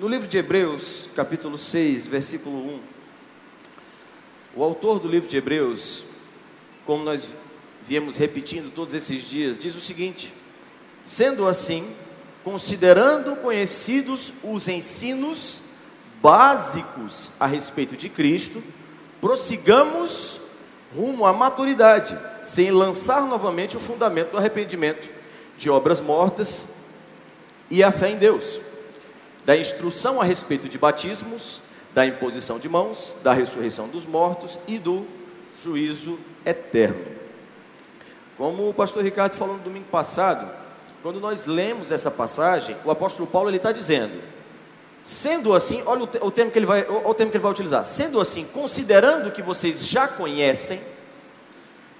No livro de Hebreus, capítulo 6, versículo 1, o autor do livro de Hebreus, como nós viemos repetindo todos esses dias, diz o seguinte: Sendo assim, considerando conhecidos os ensinos básicos a respeito de Cristo, prossigamos rumo à maturidade, sem lançar novamente o fundamento do arrependimento de obras mortas e a fé em Deus, da instrução a respeito de batismos, da imposição de mãos, da ressurreição dos mortos e do juízo eterno. Como o pastor Ricardo falou no domingo passado, quando nós lemos essa passagem, o apóstolo Paulo ele está dizendo: Sendo assim, olha o, termo que ele vai, o termo que ele vai utilizar. Sendo assim, considerando que vocês já conhecem,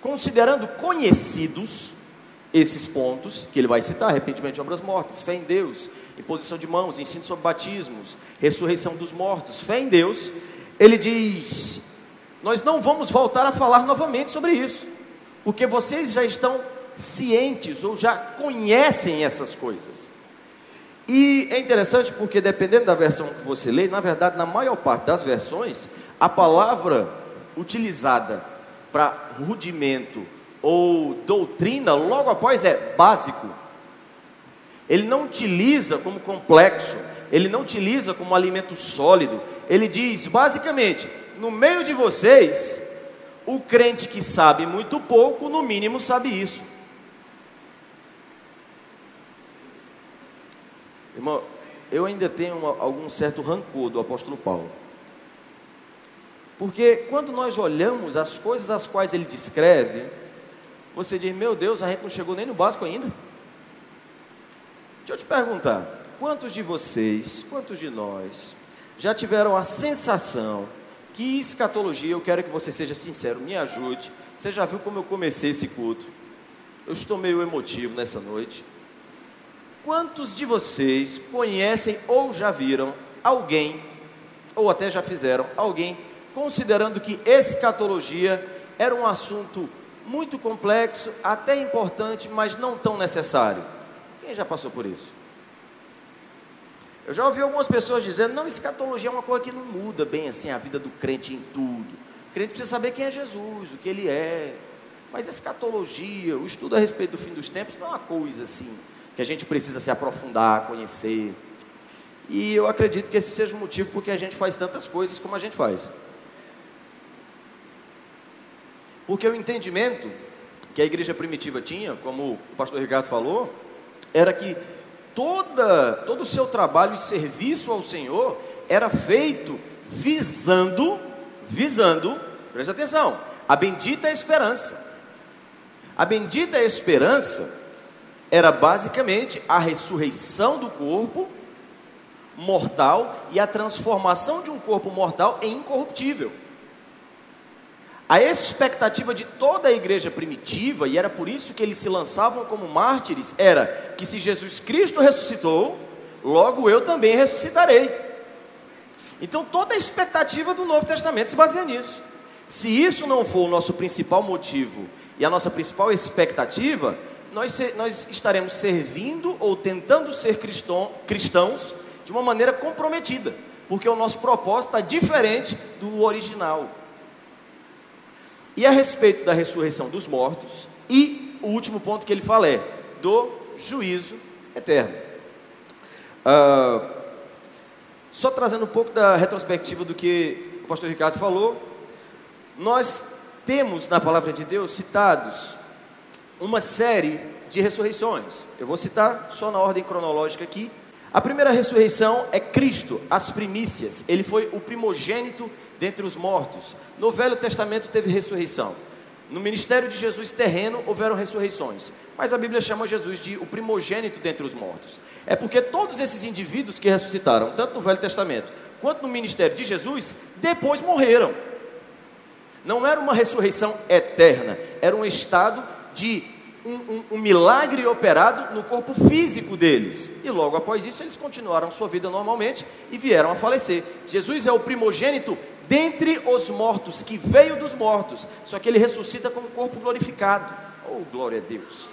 considerando conhecidos esses pontos que ele vai citar: arrependimento de obras mortas, fé em Deus, imposição de mãos, ensino sobre batismos, ressurreição dos mortos, fé em Deus. Ele diz: Nós não vamos voltar a falar novamente sobre isso, porque vocês já estão cientes ou já conhecem essas coisas. E é interessante porque, dependendo da versão que você lê, na verdade, na maior parte das versões, a palavra utilizada para rudimento ou doutrina, logo após é básico. Ele não utiliza como complexo, ele não utiliza como alimento sólido. Ele diz basicamente: no meio de vocês, o crente que sabe muito pouco, no mínimo sabe isso. Irmão, eu ainda tenho algum certo rancor do apóstolo Paulo. Porque quando nós olhamos as coisas as quais ele descreve, você diz: Meu Deus, a gente não chegou nem no básico ainda. Deixa eu te perguntar: quantos de vocês, quantos de nós, já tiveram a sensação que escatologia, eu quero que você seja sincero, me ajude. Você já viu como eu comecei esse culto? Eu estou meio emotivo nessa noite. Quantos de vocês conhecem ou já viram alguém, ou até já fizeram alguém, considerando que escatologia era um assunto muito complexo, até importante, mas não tão necessário? Quem já passou por isso? Eu já ouvi algumas pessoas dizendo: não, escatologia é uma coisa que não muda bem assim a vida do crente em tudo. O crente precisa saber quem é Jesus, o que ele é. Mas escatologia, o estudo a respeito do fim dos tempos, não é uma coisa assim que a gente precisa se aprofundar, conhecer. E eu acredito que esse seja o motivo porque a gente faz tantas coisas como a gente faz. Porque o entendimento que a igreja primitiva tinha, como o pastor Ricardo falou, era que toda, todo o seu trabalho e serviço ao Senhor era feito visando, visando, presta atenção, a bendita esperança. A bendita esperança era basicamente a ressurreição do corpo mortal e a transformação de um corpo mortal em incorruptível. A expectativa de toda a igreja primitiva, e era por isso que eles se lançavam como mártires, era que se Jesus Cristo ressuscitou, logo eu também ressuscitarei. Então toda a expectativa do Novo Testamento se baseia nisso. Se isso não for o nosso principal motivo e a nossa principal expectativa, nós, nós estaremos servindo ou tentando ser cristão, cristãos de uma maneira comprometida, porque o nosso propósito está diferente do original. E a respeito da ressurreição dos mortos, e o último ponto que ele fala é do juízo eterno. Ah, só trazendo um pouco da retrospectiva do que o pastor Ricardo falou, nós temos na palavra de Deus citados uma série de ressurreições. Eu vou citar só na ordem cronológica aqui. A primeira ressurreição é Cristo, as primícias. Ele foi o primogênito dentre os mortos. No Velho Testamento teve ressurreição. No ministério de Jesus terreno houveram ressurreições, mas a Bíblia chama Jesus de o primogênito dentre os mortos. É porque todos esses indivíduos que ressuscitaram, tanto no Velho Testamento quanto no ministério de Jesus, depois morreram. Não era uma ressurreição eterna, era um estado de um, um, um, milagre operado no corpo físico deles. E logo após isso, eles continuaram sua vida normalmente e vieram a falecer. Jesus é o primogênito dentre os mortos, que veio dos mortos, só que ele ressuscita como corpo glorificado. Oh, glória a Deus!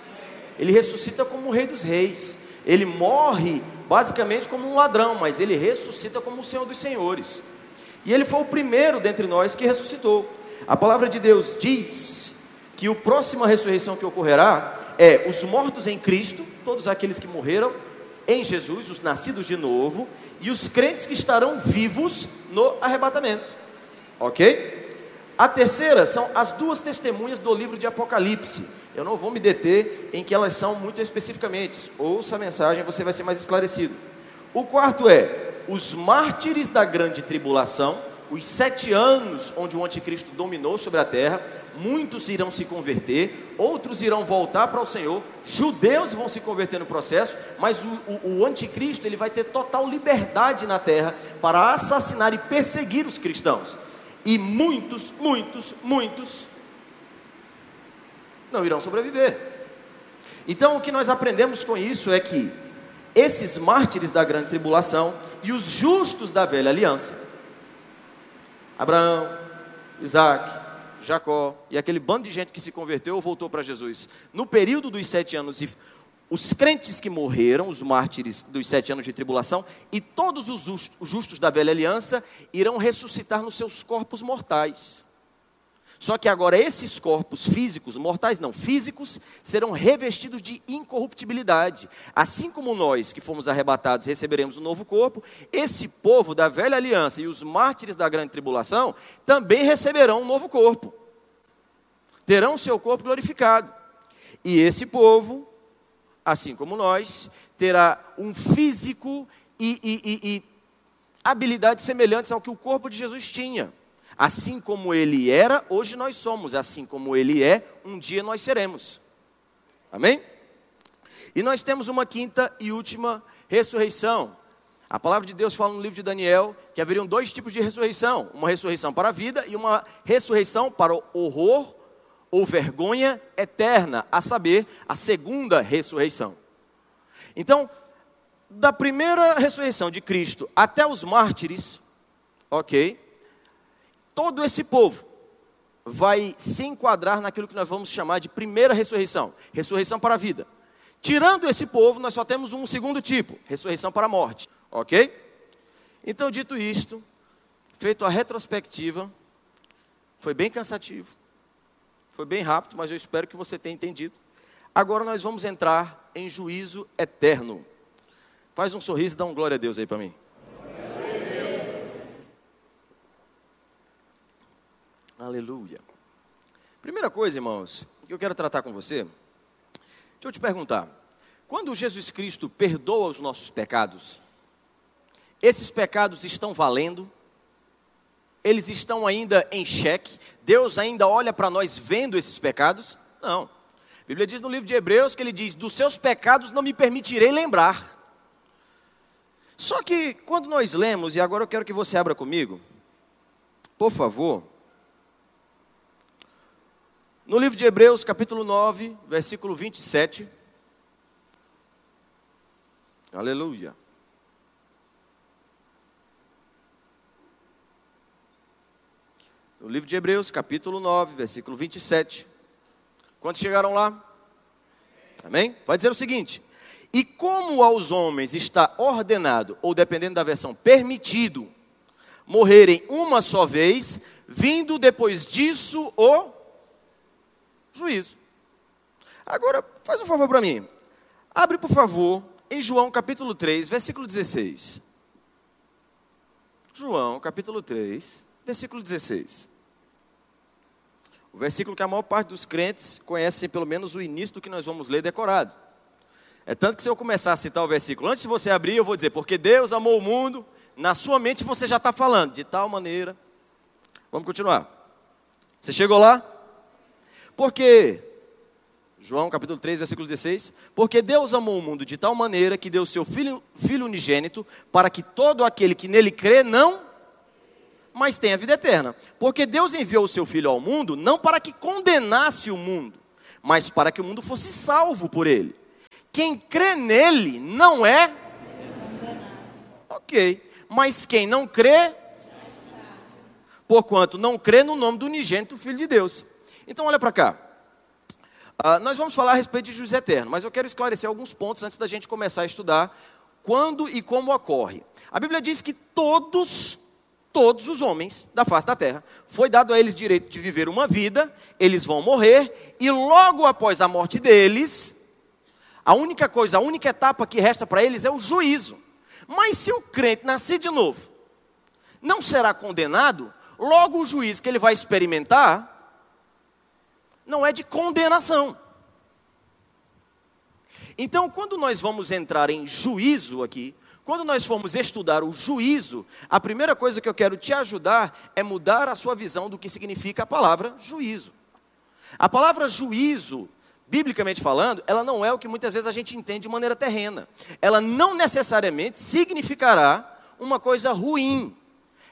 Ele ressuscita como o Rei dos Reis. Ele morre basicamente como um ladrão, mas ele ressuscita como o Senhor dos Senhores. E ele foi o primeiro dentre nós que ressuscitou. A palavra de Deus diz que a próxima ressurreição que ocorrerá é os mortos em Cristo, todos aqueles que morreram em Jesus, os nascidos de novo, e os crentes que estarão vivos no arrebatamento. Ok? A terceira são as duas testemunhas do livro de Apocalipse. Eu não vou me deter em que elas são muito especificamente. Ouça a mensagem, você vai ser mais esclarecido. O quarto é os mártires da grande tribulação, os sete anos onde o anticristo dominou sobre a terra, muitos irão se converter, outros irão voltar para o Senhor, judeus vão se converter no processo, mas o, o, o anticristo ele vai ter total liberdade na terra para assassinar e perseguir os cristãos. E muitos, muitos, muitos não irão sobreviver. Então, o que nós aprendemos com isso é que esses mártires da grande tribulação e os justos da velha aliança, Abraão, Isaac, Jacó e aquele bando de gente que se converteu ou voltou para Jesus, no período dos sete anos, e os crentes que morreram, os mártires dos sete anos de tribulação, e todos os justos da velha aliança irão ressuscitar nos seus corpos mortais. Só que agora esses corpos físicos, mortais não, físicos, serão revestidos de incorruptibilidade. Assim como nós que fomos arrebatados receberemos um novo corpo, esse povo da velha aliança e os mártires da grande tribulação também receberão um novo corpo. Terão seu corpo glorificado. E esse povo, assim como nós, terá um físico e, e, e, e habilidades semelhantes ao que o corpo de Jesus tinha. Assim como ele era, hoje nós somos. Assim como ele é, um dia nós seremos. Amém? E nós temos uma quinta e última ressurreição. A palavra de Deus fala no livro de Daniel que haveriam dois tipos de ressurreição: uma ressurreição para a vida e uma ressurreição para o horror ou vergonha eterna, a saber, a segunda ressurreição. Então, da primeira ressurreição de Cristo até os mártires, ok, todo esse povo vai se enquadrar naquilo que nós vamos chamar de primeira ressurreição ressurreição para a vida. Tirando esse povo, nós só temos um segundo tipo ressurreição para a morte. Ok? Então, dito isto, feito a retrospectiva, foi bem cansativo, foi bem rápido, mas eu espero que você tenha entendido. Agora nós vamos entrar em juízo eterno. Faz um sorriso e dá um glória a Deus aí para mim. Aleluia. Primeira coisa, irmãos, que eu quero tratar com você, deixa eu te perguntar: quando Jesus Cristo perdoa os nossos pecados, esses pecados estão valendo? Eles estão ainda em xeque? Deus ainda olha para nós vendo esses pecados? Não. A Bíblia diz no livro de Hebreus que ele diz: Dos seus pecados não me permitirei lembrar. Só que quando nós lemos, e agora eu quero que você abra comigo, por favor, no livro de Hebreus, capítulo 9, versículo 27. Aleluia. No livro de Hebreus, capítulo 9, versículo 27. Quantos chegaram lá? Amém? Pode dizer o seguinte: E como aos homens está ordenado, ou dependendo da versão, permitido, morrerem uma só vez, vindo depois disso o juízo. Agora, faz um favor para mim. Abre, por favor, em João capítulo 3, versículo 16. João capítulo 3, versículo 16. O versículo que a maior parte dos crentes conhecem pelo menos o início do que nós vamos ler decorado. É tanto que se eu começar a citar o versículo, antes de você abrir, eu vou dizer, porque Deus amou o mundo, na sua mente você já está falando, de tal maneira. Vamos continuar. Você chegou lá? Porque, João capítulo 3, versículo 16: Porque Deus amou o mundo de tal maneira que deu seu filho, filho unigênito, para que todo aquele que nele crê não, mas tenha vida eterna. Porque Deus enviou o seu filho ao mundo não para que condenasse o mundo, mas para que o mundo fosse salvo por ele. Quem crê nele não é. Ok. Mas quem não crê, porquanto não crê no nome do unigênito Filho de Deus. Então olha para cá. Uh, nós vamos falar a respeito de juiz eterno, mas eu quero esclarecer alguns pontos antes da gente começar a estudar quando e como ocorre. A Bíblia diz que todos, todos os homens da face da terra, foi dado a eles direito de viver uma vida, eles vão morrer, e logo após a morte deles, a única coisa, a única etapa que resta para eles é o juízo. Mas se o crente nascer de novo, não será condenado, logo o juízo que ele vai experimentar não é de condenação. Então, quando nós vamos entrar em juízo aqui, quando nós formos estudar o juízo, a primeira coisa que eu quero te ajudar é mudar a sua visão do que significa a palavra juízo. A palavra juízo, biblicamente falando, ela não é o que muitas vezes a gente entende de maneira terrena. Ela não necessariamente significará uma coisa ruim.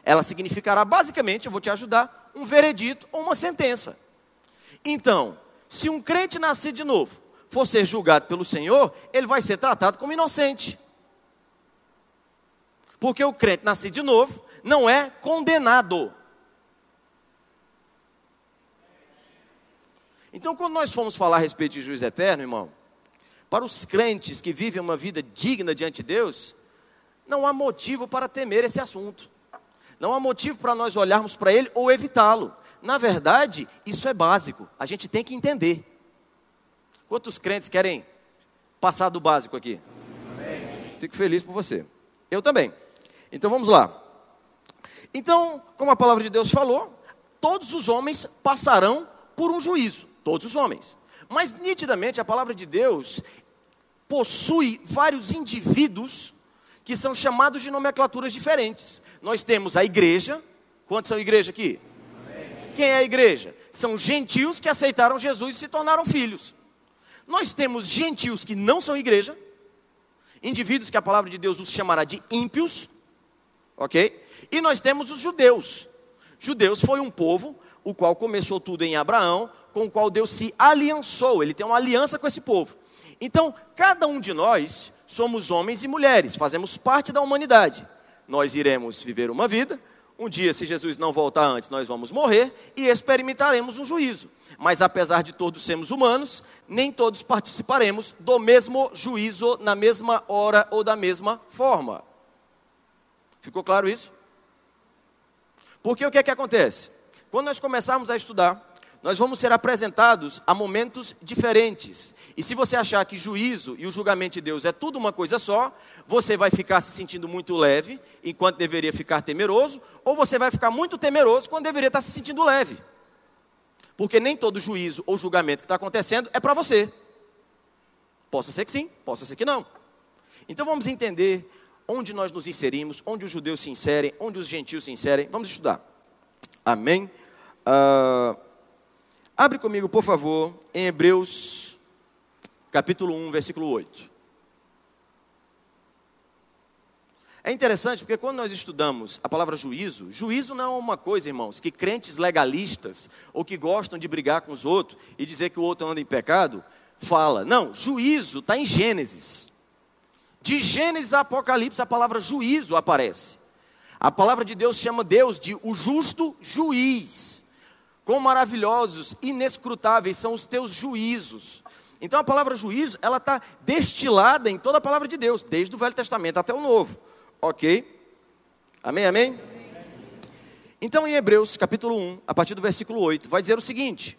Ela significará, basicamente, eu vou te ajudar, um veredito ou uma sentença. Então, se um crente nascer de novo for ser julgado pelo Senhor, ele vai ser tratado como inocente. Porque o crente nascido de novo não é condenado. Então, quando nós formos falar a respeito de juiz eterno, irmão, para os crentes que vivem uma vida digna diante de Deus, não há motivo para temer esse assunto. Não há motivo para nós olharmos para ele ou evitá-lo. Na verdade, isso é básico, a gente tem que entender. Quantos crentes querem passar do básico aqui? Amém. Fico feliz por você. Eu também. Então vamos lá. Então, como a palavra de Deus falou, todos os homens passarão por um juízo, todos os homens. Mas nitidamente a palavra de Deus possui vários indivíduos que são chamados de nomenclaturas diferentes. Nós temos a igreja. Quantos são igreja aqui? Quem é a igreja? São gentios que aceitaram Jesus e se tornaram filhos. Nós temos gentios que não são igreja, indivíduos que a palavra de Deus os chamará de ímpios, ok? E nós temos os judeus. Judeus foi um povo o qual começou tudo em Abraão, com o qual Deus se aliançou, ele tem uma aliança com esse povo. Então, cada um de nós somos homens e mulheres, fazemos parte da humanidade. Nós iremos viver uma vida, um dia, se Jesus não voltar antes, nós vamos morrer e experimentaremos um juízo. Mas apesar de todos sermos humanos, nem todos participaremos do mesmo juízo na mesma hora ou da mesma forma. Ficou claro isso? Porque o que é que acontece? Quando nós começarmos a estudar, nós vamos ser apresentados a momentos diferentes. E se você achar que juízo e o julgamento de Deus é tudo uma coisa só, você vai ficar se sentindo muito leve, enquanto deveria ficar temeroso, ou você vai ficar muito temeroso quando deveria estar se sentindo leve. Porque nem todo juízo ou julgamento que está acontecendo é para você. Possa ser que sim, possa ser que não. Então vamos entender onde nós nos inserimos, onde os judeus se inserem, onde os gentios se inserem. Vamos estudar. Amém? Uh, abre comigo, por favor, em Hebreus capítulo 1, versículo 8. É interessante porque quando nós estudamos a palavra juízo, juízo não é uma coisa, irmãos, que crentes legalistas ou que gostam de brigar com os outros e dizer que o outro anda em pecado, fala. Não, juízo está em Gênesis. De Gênesis a Apocalipse, a palavra juízo aparece. A palavra de Deus chama Deus de o justo juiz. Quão maravilhosos, inescrutáveis são os teus juízos. Então a palavra juízo, ela está destilada em toda a palavra de Deus, desde o Velho Testamento até o Novo. Ok? Amém, amém? Então em Hebreus capítulo 1, a partir do versículo 8, vai dizer o seguinte: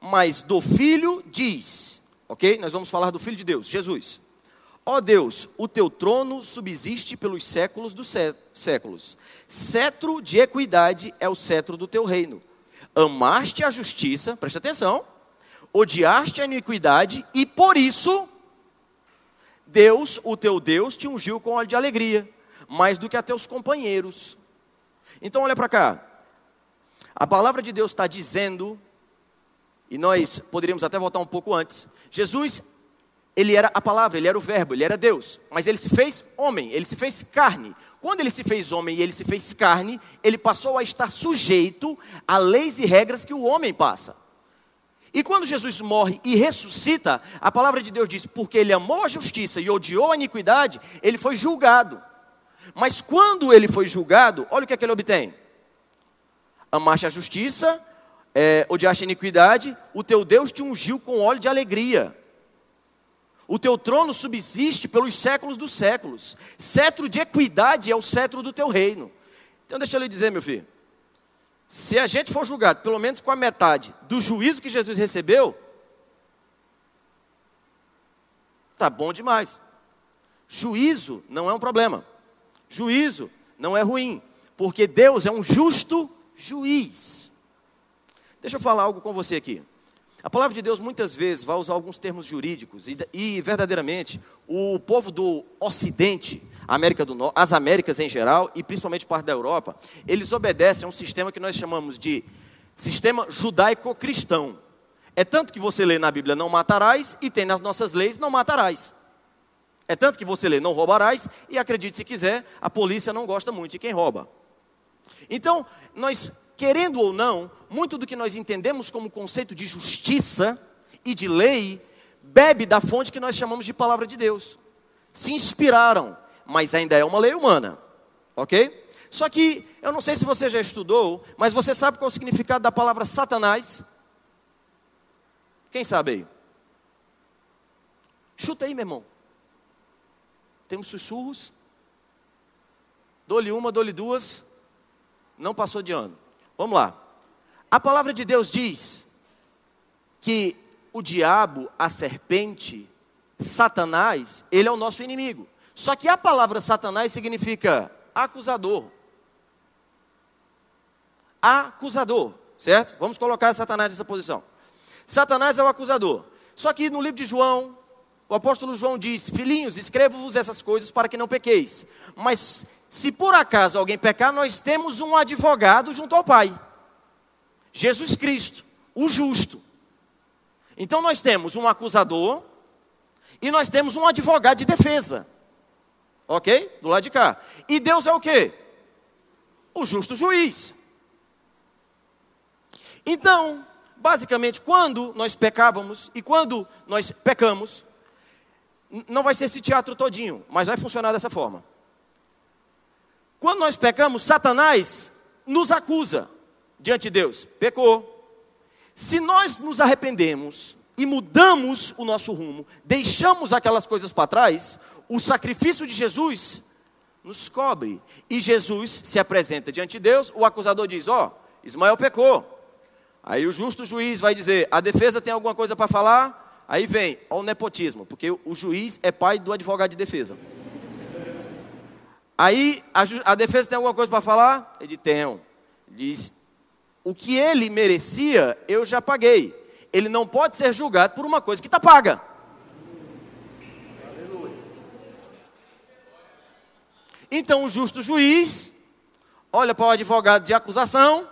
Mas do Filho diz, ok? Nós vamos falar do Filho de Deus, Jesus. Ó oh Deus, o teu trono subsiste pelos séculos dos séculos. Cetro de equidade é o cetro do teu reino. Amaste a justiça, presta atenção, odiaste a iniquidade e por isso Deus, o teu Deus, te ungiu com óleo de alegria, mais do que a teus companheiros. Então olha para cá. A palavra de Deus está dizendo, e nós poderíamos até voltar um pouco antes. Jesus, ele era a palavra, ele era o verbo, ele era Deus, mas ele se fez homem, ele se fez carne. Quando ele se fez homem e ele se fez carne, ele passou a estar sujeito a leis e regras que o homem passa. E quando Jesus morre e ressuscita, a palavra de Deus diz: porque ele amou a justiça e odiou a iniquidade, ele foi julgado. Mas quando ele foi julgado, olha o que, é que ele obtém: amaste a justiça é, odiaste a iniquidade, o teu Deus te ungiu com óleo de alegria. O teu trono subsiste pelos séculos dos séculos. Cetro de equidade é o cetro do teu reino. Então deixa eu lhe dizer, meu filho. Se a gente for julgado pelo menos com a metade do juízo que Jesus recebeu, tá bom demais. Juízo não é um problema. Juízo não é ruim, porque Deus é um justo juiz. Deixa eu falar algo com você aqui. A palavra de Deus muitas vezes vai usar alguns termos jurídicos e, e verdadeiramente o povo do Ocidente, América do Norte, as Américas em geral e principalmente parte da Europa, eles obedecem a um sistema que nós chamamos de sistema judaico-cristão. É tanto que você lê na Bíblia não matarás e tem nas nossas leis não matarás. É tanto que você lê não roubarás e acredite se quiser, a polícia não gosta muito de quem rouba. Então, nós querendo ou não, muito do que nós entendemos como conceito de justiça e de lei bebe da fonte que nós chamamos de palavra de Deus. Se inspiraram, mas ainda é uma lei humana, ok? Só que eu não sei se você já estudou, mas você sabe qual é o significado da palavra Satanás? Quem sabe aí? Chuta aí, meu irmão. Temos sussurros. Dou-lhe uma, dou-lhe duas. Não passou de ano. Vamos lá. A palavra de Deus diz que o diabo, a serpente, Satanás, ele é o nosso inimigo. Só que a palavra Satanás significa acusador. Acusador, certo? Vamos colocar Satanás nessa posição. Satanás é o acusador. Só que no livro de João, o apóstolo João diz: Filhinhos, escrevo-vos essas coisas para que não pequeis. Mas se por acaso alguém pecar, nós temos um advogado junto ao Pai. Jesus Cristo, o justo. Então nós temos um acusador e nós temos um advogado de defesa. OK? Do lado de cá. E Deus é o quê? O justo juiz. Então, basicamente, quando nós pecávamos e quando nós pecamos, não vai ser esse teatro todinho, mas vai funcionar dessa forma. Quando nós pecamos, Satanás nos acusa diante de Deus. Pecou. Se nós nos arrependemos e mudamos o nosso rumo, deixamos aquelas coisas para trás, o sacrifício de Jesus nos cobre. E Jesus se apresenta diante de Deus, o acusador diz: Ó, oh, Ismael pecou. Aí o justo juiz vai dizer: A defesa tem alguma coisa para falar? Aí vem, ó, o nepotismo, porque o juiz é pai do advogado de defesa. Aí a, a defesa tem alguma coisa para falar? Ele tem. Diz: o que ele merecia, eu já paguei. Ele não pode ser julgado por uma coisa que está paga. Então o justo juiz olha para o advogado de acusação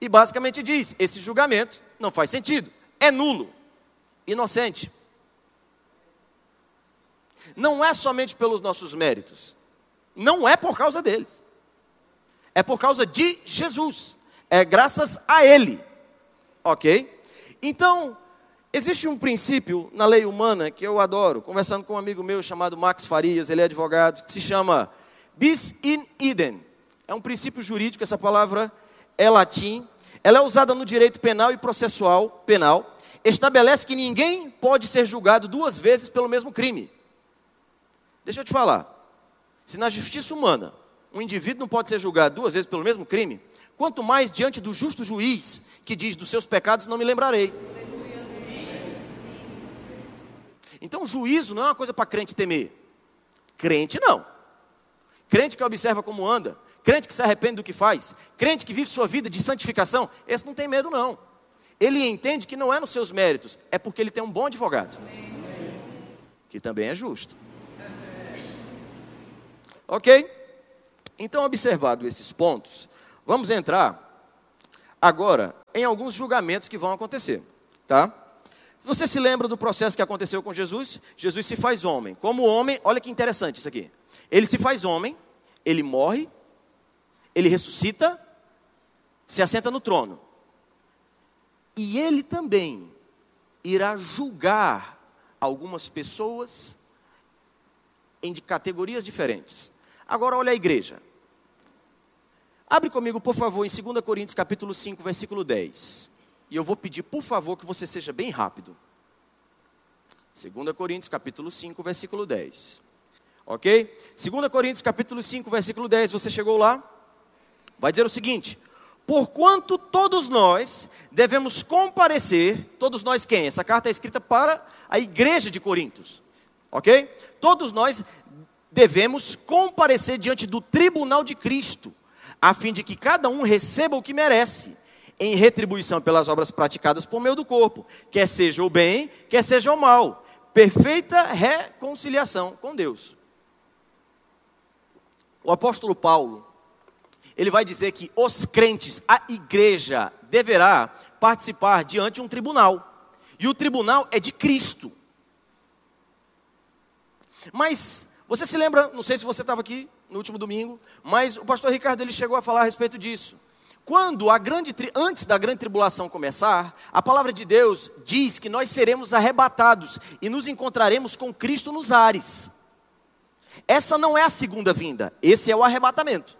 e basicamente diz: esse julgamento não faz sentido, é nulo, inocente não é somente pelos nossos méritos, não é por causa deles, é por causa de Jesus, é graças a Ele, ok? Então, existe um princípio na lei humana que eu adoro, conversando com um amigo meu chamado Max Farias, ele é advogado, que se chama bis in idem. É um princípio jurídico, essa palavra é latim, ela é usada no direito penal e processual penal, estabelece que ninguém pode ser julgado duas vezes pelo mesmo crime. Deixa eu te falar. Se na justiça humana um indivíduo não pode ser julgado duas vezes pelo mesmo crime, quanto mais diante do justo juiz que diz dos seus pecados não me lembrarei. Então, juízo não é uma coisa para crente temer. Crente não. Crente que observa como anda, crente que se arrepende do que faz, crente que vive sua vida de santificação, esse não tem medo não. Ele entende que não é nos seus méritos, é porque ele tem um bom advogado, que também é justo. Ok? Então, observado esses pontos, vamos entrar agora em alguns julgamentos que vão acontecer, tá? Você se lembra do processo que aconteceu com Jesus? Jesus se faz homem. Como homem, olha que interessante isso aqui. Ele se faz homem, ele morre, ele ressuscita, se assenta no trono. E ele também irá julgar algumas pessoas em categorias diferentes. Agora olha a igreja. Abre comigo, por favor, em 2 Coríntios capítulo 5, versículo 10. E eu vou pedir, por favor, que você seja bem rápido. 2 Coríntios capítulo 5, versículo 10. Ok? 2 Coríntios capítulo 5, versículo 10. Você chegou lá? Vai dizer o seguinte: Porquanto todos nós devemos comparecer, todos nós quem? Essa carta é escrita para a igreja de Coríntios. Ok? Todos nós devemos comparecer diante do tribunal de Cristo a fim de que cada um receba o que merece, em retribuição pelas obras praticadas por meio do corpo, quer seja o bem, quer seja o mal. Perfeita reconciliação com Deus. O apóstolo Paulo, ele vai dizer que os crentes, a igreja, deverá participar diante de um tribunal. E o tribunal é de Cristo. Mas você se lembra, não sei se você estava aqui no último domingo, mas o pastor Ricardo ele chegou a falar a respeito disso. Quando a grande antes da grande tribulação começar, a palavra de Deus diz que nós seremos arrebatados e nos encontraremos com Cristo nos ares. Essa não é a segunda vinda, esse é o arrebatamento.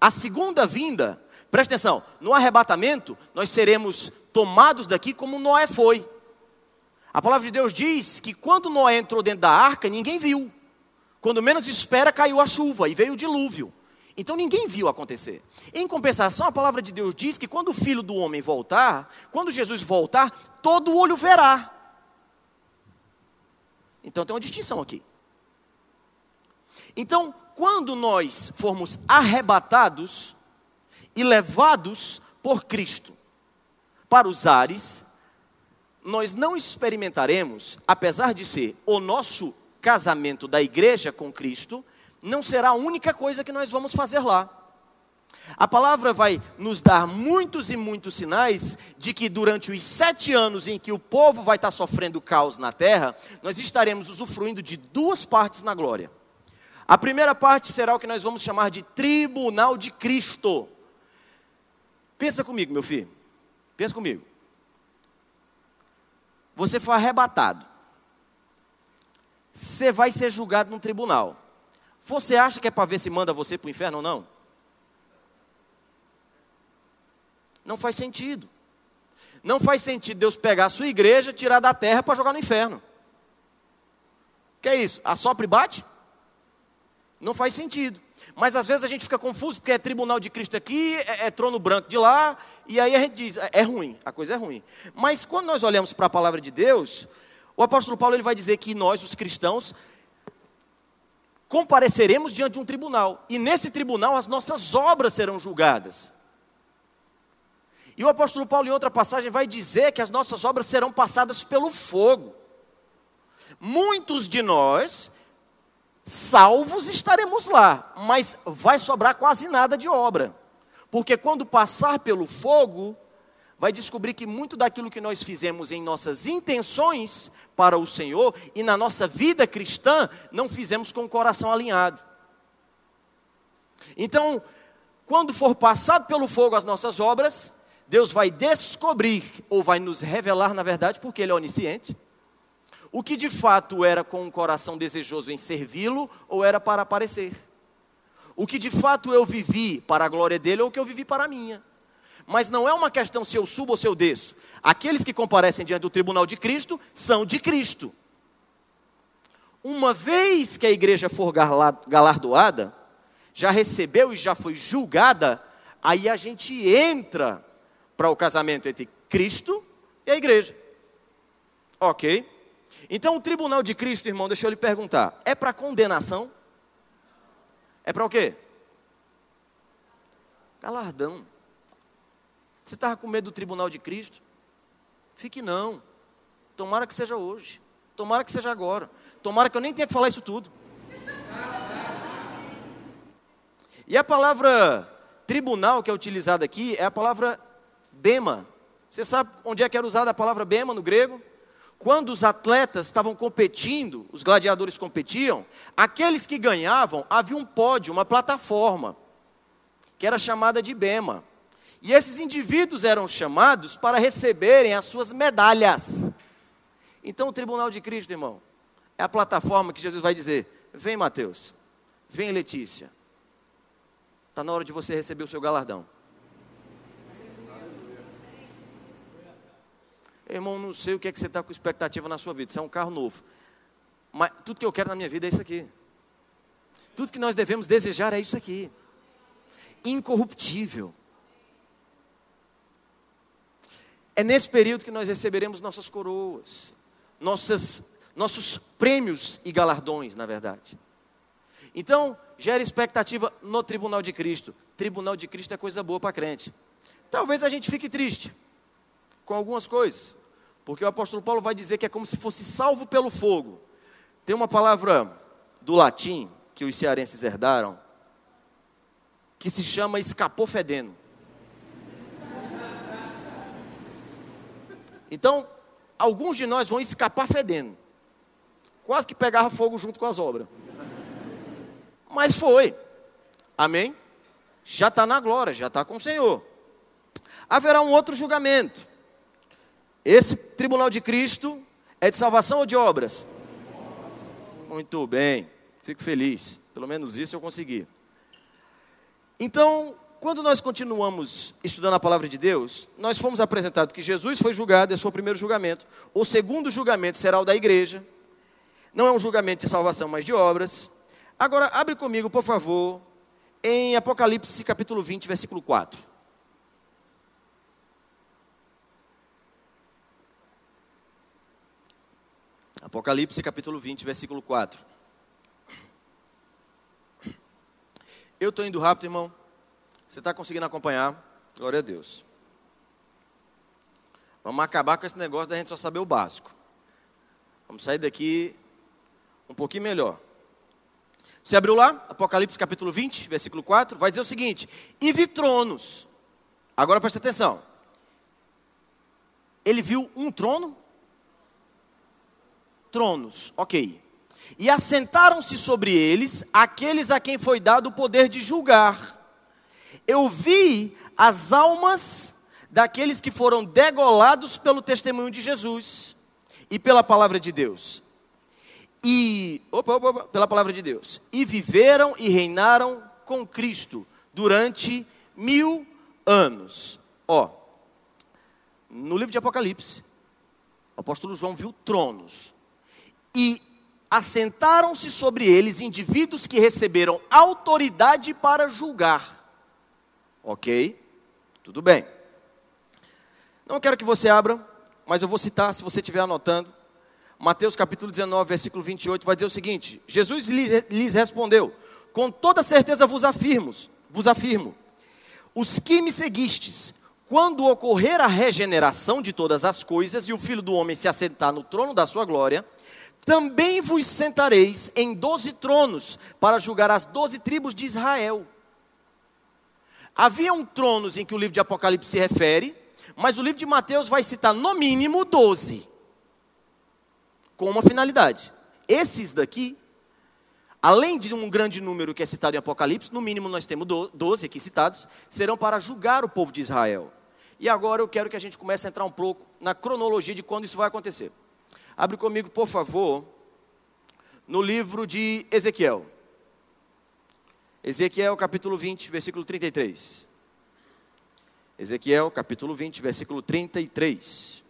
A segunda vinda, preste atenção, no arrebatamento nós seremos tomados daqui como Noé foi. A palavra de Deus diz que quando Noé entrou dentro da arca, ninguém viu. Quando menos espera, caiu a chuva e veio o dilúvio. Então ninguém viu acontecer. Em compensação, a palavra de Deus diz que quando o filho do homem voltar, quando Jesus voltar, todo olho verá. Então tem uma distinção aqui. Então, quando nós formos arrebatados e levados por Cristo para os ares, nós não experimentaremos, apesar de ser o nosso casamento da igreja com Cristo, não será a única coisa que nós vamos fazer lá. A palavra vai nos dar muitos e muitos sinais de que durante os sete anos em que o povo vai estar sofrendo caos na terra, nós estaremos usufruindo de duas partes na glória. A primeira parte será o que nós vamos chamar de tribunal de Cristo. Pensa comigo, meu filho. Pensa comigo. Você foi arrebatado. Você vai ser julgado num tribunal. Você acha que é para ver se manda você para o inferno ou não? Não faz sentido. Não faz sentido Deus pegar a sua igreja, tirar da terra para jogar no inferno. Que é isso? Assopra e bate? Não faz sentido. Mas às vezes a gente fica confuso porque é tribunal de Cristo aqui, é, é trono branco de lá, e aí a gente diz, é, é ruim, a coisa é ruim. Mas quando nós olhamos para a palavra de Deus, o apóstolo Paulo ele vai dizer que nós, os cristãos, compareceremos diante de um tribunal, e nesse tribunal as nossas obras serão julgadas. E o apóstolo Paulo, em outra passagem, vai dizer que as nossas obras serão passadas pelo fogo. Muitos de nós, salvos, estaremos lá, mas vai sobrar quase nada de obra, porque quando passar pelo fogo, vai descobrir que muito daquilo que nós fizemos em nossas intenções para o Senhor e na nossa vida cristã, não fizemos com o coração alinhado. Então, quando for passado pelo fogo as nossas obras, Deus vai descobrir, ou vai nos revelar, na verdade, porque Ele é onisciente, o que de fato era com um coração desejoso em servi-lo, ou era para aparecer. O que de fato eu vivi para a glória dele, ou o que eu vivi para a minha mas não é uma questão se eu subo ou se eu desço. Aqueles que comparecem diante do tribunal de Cristo são de Cristo. Uma vez que a igreja for galardoada, já recebeu e já foi julgada, aí a gente entra para o casamento entre Cristo e a igreja. Ok? Então o tribunal de Cristo, irmão, deixa eu lhe perguntar: é para condenação? É para o quê? Galardão. Você estava com medo do tribunal de Cristo? Fique não. Tomara que seja hoje. Tomara que seja agora. Tomara que eu nem tenha que falar isso tudo. E a palavra tribunal que é utilizada aqui é a palavra bema. Você sabe onde é que era usada a palavra bema no grego? Quando os atletas estavam competindo, os gladiadores competiam, aqueles que ganhavam, havia um pódio, uma plataforma, que era chamada de bema. E esses indivíduos eram chamados para receberem as suas medalhas. Então, o tribunal de Cristo, irmão, é a plataforma que Jesus vai dizer: Vem, Mateus, vem, Letícia. está na hora de você receber o seu galardão. Irmão, não sei o que é que você está com expectativa na sua vida. Isso é um carro novo. Mas tudo que eu quero na minha vida é isso aqui. Tudo que nós devemos desejar é isso aqui. Incorruptível. É nesse período que nós receberemos nossas coroas, nossas, nossos prêmios e galardões, na verdade. Então, gera expectativa no tribunal de Cristo. Tribunal de Cristo é coisa boa para crente. Talvez a gente fique triste com algumas coisas, porque o apóstolo Paulo vai dizer que é como se fosse salvo pelo fogo. Tem uma palavra do latim que os cearenses herdaram, que se chama escapou fedendo. Então, alguns de nós vão escapar fedendo. Quase que pegava fogo junto com as obras. Mas foi. Amém? Já está na glória, já está com o Senhor. Haverá um outro julgamento. Esse tribunal de Cristo é de salvação ou de obras? Muito bem, fico feliz. Pelo menos isso eu consegui. Então, quando nós continuamos estudando a palavra de Deus, nós fomos apresentados que Jesus foi julgado, foi o primeiro julgamento. O segundo julgamento será o da igreja. Não é um julgamento de salvação, mas de obras. Agora, abre comigo, por favor, em Apocalipse capítulo 20, versículo 4. Apocalipse capítulo 20, versículo 4. Eu estou indo rápido, irmão. Você está conseguindo acompanhar? Glória a Deus. Vamos acabar com esse negócio da gente só saber o básico. Vamos sair daqui um pouquinho melhor. Você abriu lá, Apocalipse capítulo 20, versículo 4, vai dizer o seguinte: E vi tronos. Agora preste atenção. Ele viu um trono? Tronos, ok. E assentaram-se sobre eles aqueles a quem foi dado o poder de julgar eu vi as almas daqueles que foram degolados pelo testemunho de Jesus e pela palavra de Deus. E opa, opa, opa, pela palavra de Deus. E viveram e reinaram com Cristo durante mil anos. Ó, no livro de Apocalipse, o apóstolo João viu tronos. E assentaram-se sobre eles indivíduos que receberam autoridade para julgar. Ok? Tudo bem. Não quero que você abra, mas eu vou citar, se você estiver anotando. Mateus capítulo 19, versículo 28, vai dizer o seguinte: Jesus lhes respondeu: Com toda certeza vos afirmo, vos afirmo, os que me seguistes, quando ocorrer a regeneração de todas as coisas e o Filho do homem se assentar no trono da sua glória, também vos sentareis em doze tronos para julgar as doze tribos de Israel. Haviam tronos em que o livro de Apocalipse se refere, mas o livro de Mateus vai citar no mínimo 12, com uma finalidade. Esses daqui, além de um grande número que é citado em Apocalipse, no mínimo nós temos 12 aqui citados, serão para julgar o povo de Israel. E agora eu quero que a gente comece a entrar um pouco na cronologia de quando isso vai acontecer. Abre comigo, por favor, no livro de Ezequiel. Ezequiel capítulo 20, versículo 33. Ezequiel capítulo 20, versículo 33.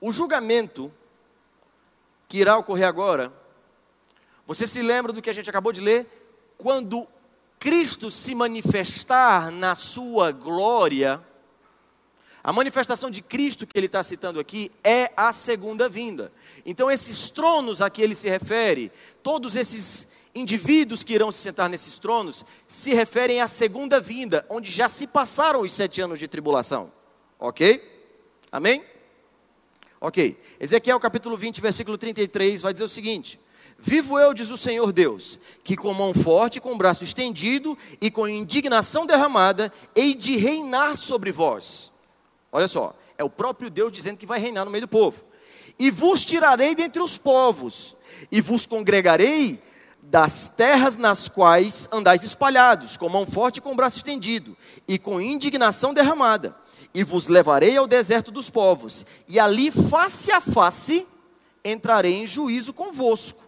O julgamento que irá ocorrer agora, você se lembra do que a gente acabou de ler? Quando Cristo se manifestar na sua glória, a manifestação de Cristo que ele está citando aqui é a segunda vinda. Então, esses tronos a que ele se refere, todos esses indivíduos que irão se sentar nesses tronos, se referem à segunda vinda, onde já se passaram os sete anos de tribulação. Ok? Amém? Ok. Ezequiel capítulo 20, versículo 33 vai dizer o seguinte: Vivo eu, diz o Senhor Deus, que com mão forte, com braço estendido e com indignação derramada, hei de reinar sobre vós Olha só, é o próprio Deus dizendo que vai reinar no meio do povo. E vos tirarei dentre os povos, e vos congregarei das terras nas quais andais espalhados, com mão forte e com braço estendido, e com indignação derramada. e vos levarei ao deserto dos povos, e ali face a face entrarei em juízo convosco.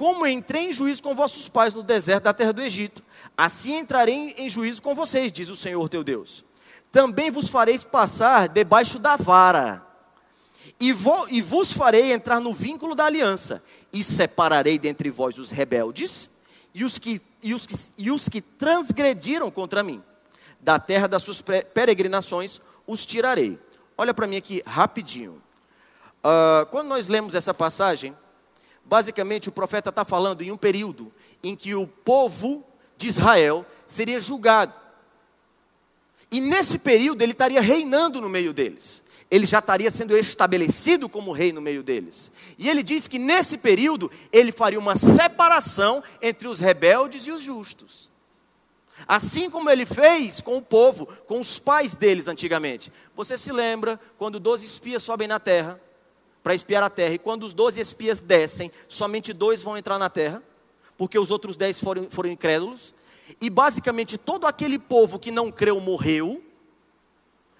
Como entrei em juízo com vossos pais no deserto da terra do Egito, assim entrarei em juízo com vocês, diz o Senhor teu Deus. Também vos fareis passar debaixo da vara, e, vo, e vos farei entrar no vínculo da aliança, e separarei dentre vós os rebeldes e os que, e os que, e os que transgrediram contra mim. Da terra das suas peregrinações os tirarei. Olha para mim aqui rapidinho. Uh, quando nós lemos essa passagem, basicamente o profeta está falando em um período em que o povo de Israel seria julgado. E nesse período ele estaria reinando no meio deles. Ele já estaria sendo estabelecido como rei no meio deles. E ele diz que nesse período ele faria uma separação entre os rebeldes e os justos. Assim como ele fez com o povo, com os pais deles antigamente. Você se lembra quando 12 espias sobem na terra? Para espiar a terra. E quando os doze espias descem, somente dois vão entrar na terra, porque os outros dez foram, foram incrédulos. E basicamente todo aquele povo que não creu morreu.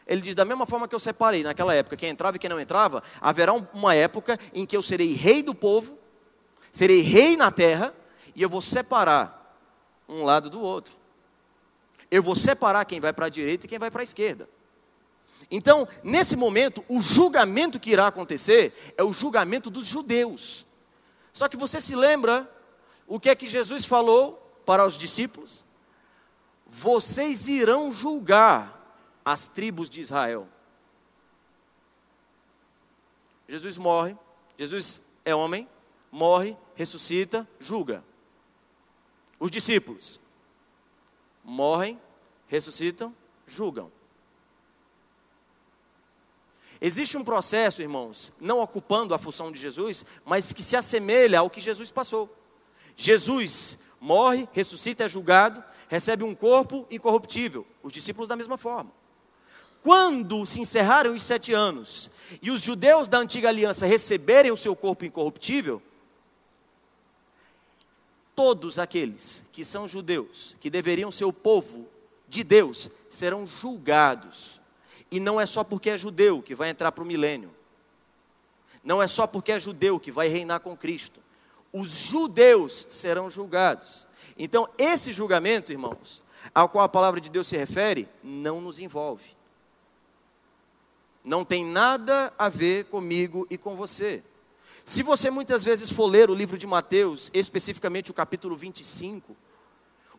Ele diz: da mesma forma que eu separei naquela época, quem entrava e quem não entrava, haverá uma época em que eu serei rei do povo, serei rei na terra, e eu vou separar um lado do outro. Eu vou separar quem vai para a direita e quem vai para a esquerda. Então, nesse momento, o julgamento que irá acontecer é o julgamento dos judeus. Só que você se lembra o que é que Jesus falou para os discípulos? Vocês irão julgar as tribos de Israel. Jesus morre, Jesus é homem, morre, ressuscita, julga. Os discípulos morrem, ressuscitam, julgam. Existe um processo, irmãos, não ocupando a função de Jesus, mas que se assemelha ao que Jesus passou. Jesus morre, ressuscita, é julgado, recebe um corpo incorruptível. Os discípulos da mesma forma. Quando se encerraram os sete anos e os judeus da antiga aliança receberem o seu corpo incorruptível, todos aqueles que são judeus, que deveriam ser o povo de Deus, serão julgados e não é só porque é judeu que vai entrar para o milênio. Não é só porque é judeu que vai reinar com Cristo. Os judeus serão julgados. Então, esse julgamento, irmãos, ao qual a palavra de Deus se refere, não nos envolve. Não tem nada a ver comigo e com você. Se você muitas vezes for ler o livro de Mateus, especificamente o capítulo 25,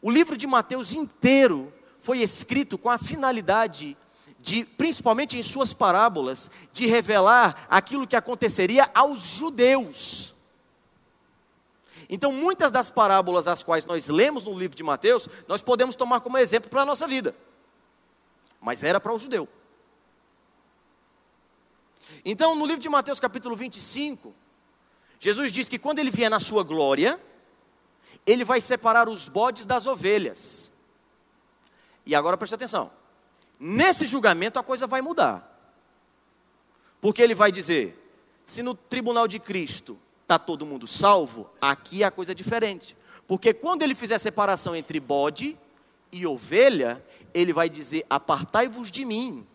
o livro de Mateus inteiro foi escrito com a finalidade de, principalmente em suas parábolas, de revelar aquilo que aconteceria aos judeus. Então, muitas das parábolas as quais nós lemos no livro de Mateus, nós podemos tomar como exemplo para a nossa vida. Mas era para o judeu. Então, no livro de Mateus, capítulo 25, Jesus diz que quando ele vier na sua glória, ele vai separar os bodes das ovelhas. E agora preste atenção. Nesse julgamento a coisa vai mudar. Porque ele vai dizer: se no tribunal de Cristo está todo mundo salvo, aqui a coisa é diferente. Porque quando ele fizer separação entre bode e ovelha, ele vai dizer: apartai-vos de mim,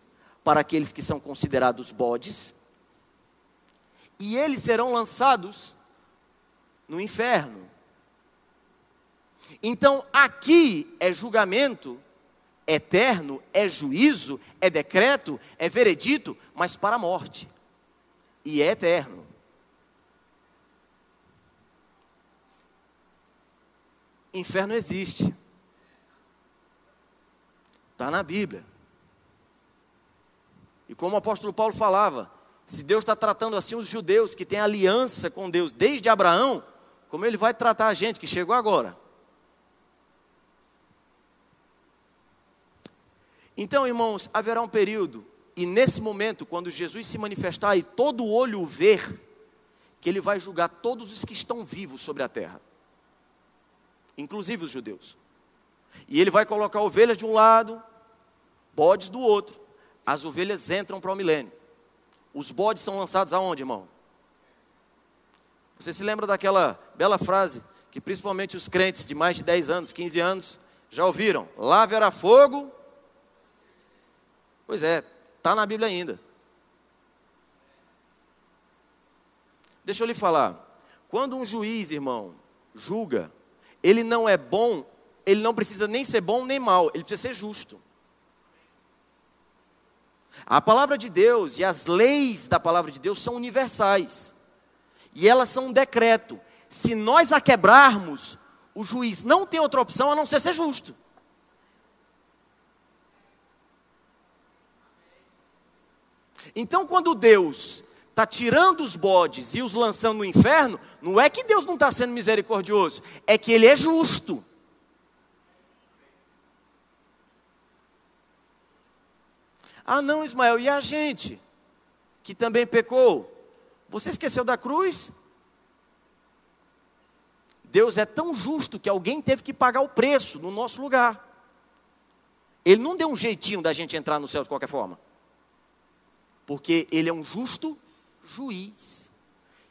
para aqueles que são considerados bodes, e eles serão lançados no inferno. Então aqui é julgamento eterno, é juízo, é decreto, é veredito, mas para a morte. E é eterno. Inferno existe. Está na Bíblia. E como o apóstolo Paulo falava, se Deus está tratando assim os judeus que têm aliança com Deus desde Abraão, como ele vai tratar a gente que chegou agora? Então, irmãos, haverá um período, e nesse momento, quando Jesus se manifestar e todo olho o ver, que ele vai julgar todos os que estão vivos sobre a terra, inclusive os judeus. E ele vai colocar ovelhas de um lado, bodes do outro. As ovelhas entram para o milênio. Os bodes são lançados aonde, irmão? Você se lembra daquela bela frase que principalmente os crentes de mais de 10 anos, 15 anos, já ouviram? Lá haverá fogo Pois é, Está na Bíblia ainda. Deixa eu lhe falar. Quando um juiz, irmão, julga, ele não é bom, ele não precisa nem ser bom nem mal, ele precisa ser justo. A palavra de Deus e as leis da palavra de Deus são universais. E elas são um decreto. Se nós a quebrarmos, o juiz não tem outra opção a não ser ser justo. Então, quando Deus está tirando os bodes e os lançando no inferno, não é que Deus não está sendo misericordioso, é que Ele é justo. Ah, não, Ismael, e a gente que também pecou? Você esqueceu da cruz? Deus é tão justo que alguém teve que pagar o preço no nosso lugar. Ele não deu um jeitinho da gente entrar no céu de qualquer forma. Porque ele é um justo juiz.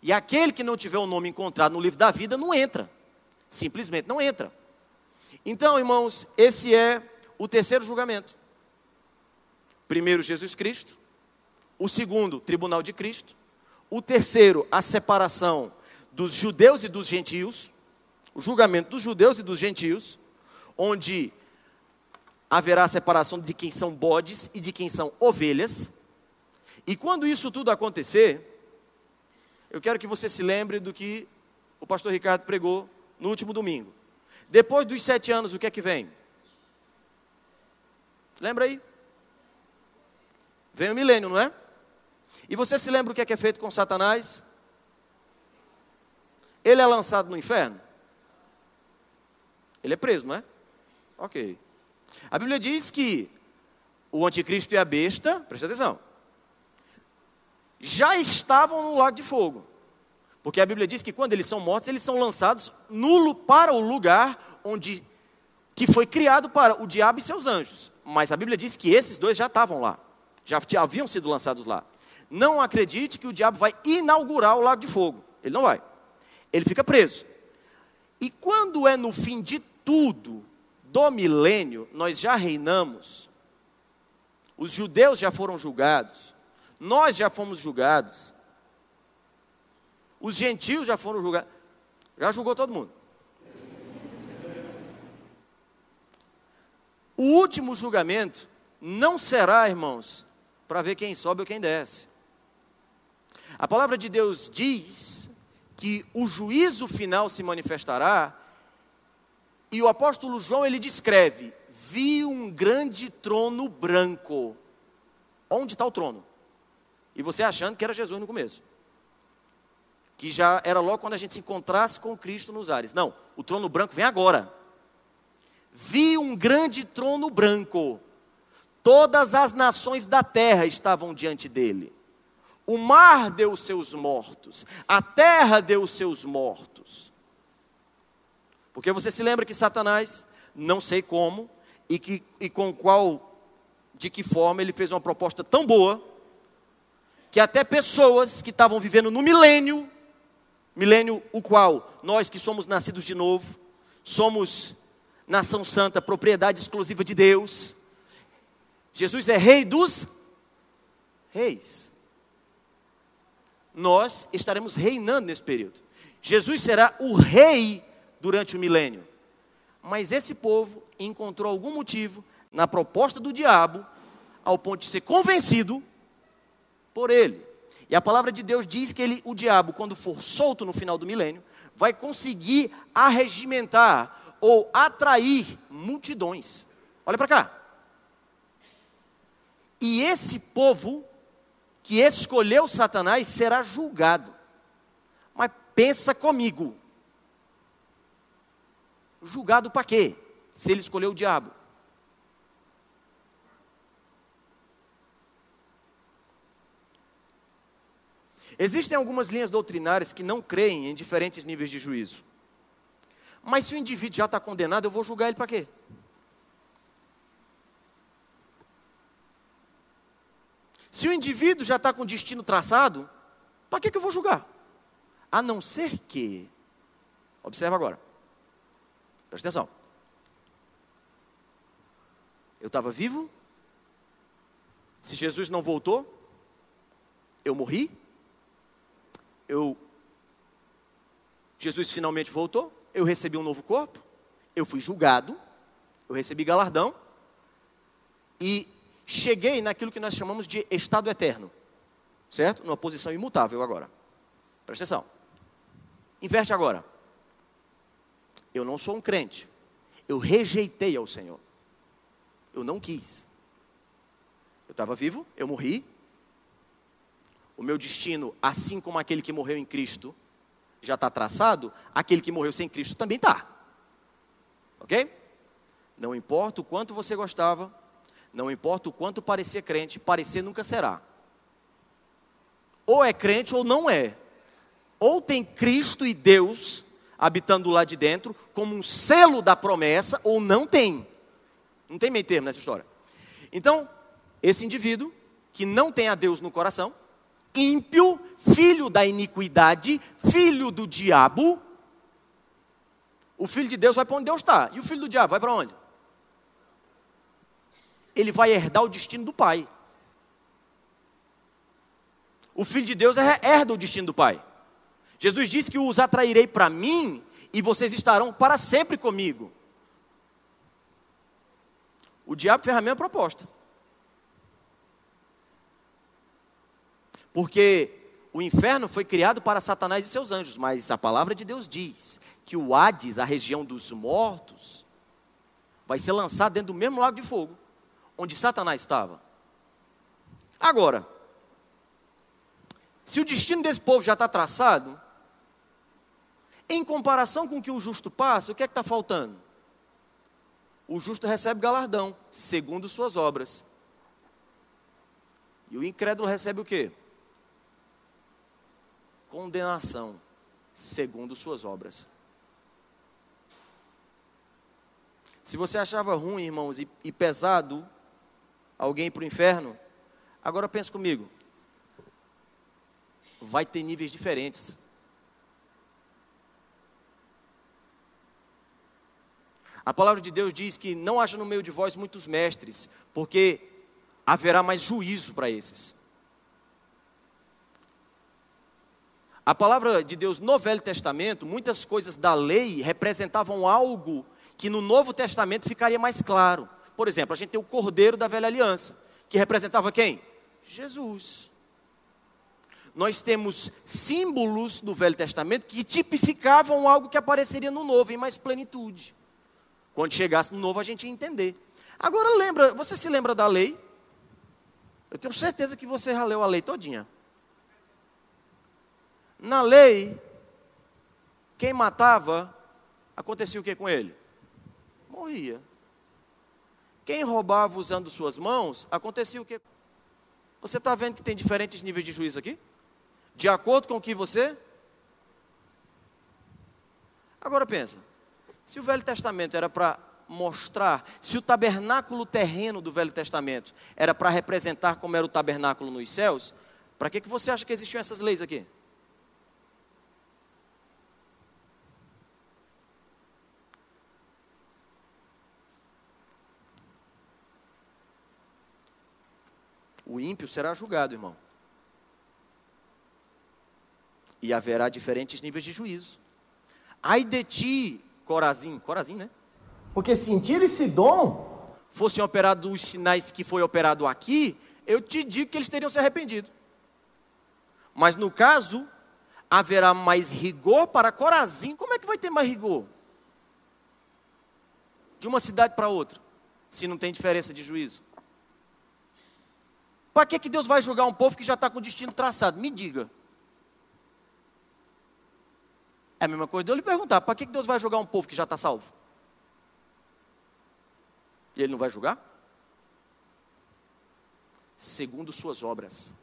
E aquele que não tiver o nome encontrado no livro da vida não entra. Simplesmente não entra. Então, irmãos, esse é o terceiro julgamento. Primeiro, Jesus Cristo. O segundo, tribunal de Cristo. O terceiro, a separação dos judeus e dos gentios. O julgamento dos judeus e dos gentios. Onde haverá separação de quem são bodes e de quem são ovelhas. E quando isso tudo acontecer, eu quero que você se lembre do que o pastor Ricardo pregou no último domingo. Depois dos sete anos, o que é que vem? Lembra aí? Vem o milênio, não é? E você se lembra o que é, que é feito com Satanás? Ele é lançado no inferno? Ele é preso, não é? Ok. A Bíblia diz que o anticristo e a besta, presta atenção, já estavam no lago de fogo. Porque a Bíblia diz que quando eles são mortos, eles são lançados nulo para o lugar onde que foi criado para o diabo e seus anjos. Mas a Bíblia diz que esses dois já estavam lá já haviam sido lançados lá. Não acredite que o diabo vai inaugurar o lago de fogo. Ele não vai. Ele fica preso. E quando é no fim de tudo, do milênio, nós já reinamos, os judeus já foram julgados, nós já fomos julgados, os gentios já foram julgados, já julgou todo mundo. O último julgamento não será, irmãos, para ver quem sobe ou quem desce. A palavra de Deus diz que o juízo final se manifestará, e o apóstolo João ele descreve: vi um grande trono branco. Onde está o trono? E você achando que era Jesus no começo. Que já era logo quando a gente se encontrasse com Cristo nos ares. Não, o trono branco vem agora. Vi um grande trono branco Todas as nações da terra estavam diante dele. O mar deu seus mortos, a terra deu seus mortos. Porque você se lembra que Satanás, não sei como, e, que, e com qual, de que forma ele fez uma proposta tão boa, que até pessoas que estavam vivendo no milênio, milênio o qual nós que somos nascidos de novo, somos nação santa, propriedade exclusiva de Deus, Jesus é rei dos reis. Nós estaremos reinando nesse período. Jesus será o rei durante o milênio. Mas esse povo encontrou algum motivo na proposta do diabo, ao ponto de ser convencido por ele. E a palavra de Deus diz que ele, o diabo, quando for solto no final do milênio, vai conseguir arregimentar ou atrair multidões. Olha para cá. E esse povo que escolheu Satanás será julgado. Mas pensa comigo. Julgado para quê? Se ele escolheu o diabo. Existem algumas linhas doutrinárias que não creem em diferentes níveis de juízo. Mas se o indivíduo já está condenado, eu vou julgar ele para quê? Se o indivíduo já está com destino traçado, para que, que eu vou julgar? A não ser que, observa agora, presta atenção. Eu estava vivo, Se Jesus não voltou, eu morri. Eu Jesus finalmente voltou, eu recebi um novo corpo, eu fui julgado, eu recebi galardão e cheguei naquilo que nós chamamos de estado eterno. Certo? Numa posição imutável agora. Presta atenção. Inverte agora. Eu não sou um crente. Eu rejeitei ao Senhor. Eu não quis. Eu estava vivo, eu morri. O meu destino, assim como aquele que morreu em Cristo, já está traçado, aquele que morreu sem Cristo também está. Ok? Não importa o quanto você gostava, não importa o quanto parecia crente, parecer nunca será. Ou é crente ou não é. Ou tem Cristo e Deus habitando lá de dentro, como um selo da promessa, ou não tem. Não tem meio termo nessa história. Então, esse indivíduo que não tem a Deus no coração, ímpio, filho da iniquidade, filho do diabo, o filho de Deus vai para onde Deus está. E o filho do diabo vai para onde? Ele vai herdar o destino do pai. O filho de Deus herda o destino do pai. Jesus disse que os atrairei para mim e vocês estarão para sempre comigo. O diabo fez a proposta. Porque o inferno foi criado para Satanás e seus anjos, mas a palavra de Deus diz que o Hades, a região dos mortos, vai ser lançado dentro do mesmo lago de fogo onde Satanás estava. Agora, se o destino desse povo já está traçado, em comparação com o que o justo passa, o que é que está faltando? O justo recebe galardão, segundo suas obras. E o incrédulo recebe o quê? Condenação, segundo suas obras. Se você achava ruim, irmãos, e, e pesado alguém para o inferno, agora pense comigo. Vai ter níveis diferentes. A palavra de Deus diz que não haja no meio de vós muitos mestres, porque haverá mais juízo para esses. A palavra de Deus no Velho Testamento, muitas coisas da lei representavam algo que no Novo Testamento ficaria mais claro. Por exemplo, a gente tem o Cordeiro da Velha Aliança, que representava quem? Jesus. Nós temos símbolos do Velho Testamento que tipificavam algo que apareceria no Novo em mais plenitude. Quando chegasse no novo, a gente ia entender. Agora lembra, você se lembra da lei? Eu tenho certeza que você já leu a lei todinha. Na lei, quem matava, acontecia o que com ele? Morria. Quem roubava usando suas mãos, acontecia o que? Você está vendo que tem diferentes níveis de juízo aqui? De acordo com o que você? Agora pensa, se o Velho Testamento era para mostrar, se o tabernáculo terreno do Velho Testamento era para representar como era o tabernáculo nos céus, para que, que você acha que existiam essas leis aqui? O ímpio será julgado, irmão. E haverá diferentes níveis de juízo. Ai de ti, Corazim, Corazim, né? Porque se em Tiro e Sidom fossem operados os sinais que foi operado aqui, eu te digo que eles teriam se arrependido. Mas no caso, haverá mais rigor para Corazim. Como é que vai ter mais rigor? De uma cidade para outra, se não tem diferença de juízo. Para que, que Deus vai julgar um povo que já está com o destino traçado? Me diga. É a mesma coisa de eu lhe perguntar: para que Deus vai julgar um povo que já está salvo? E ele não vai julgar? Segundo suas obras.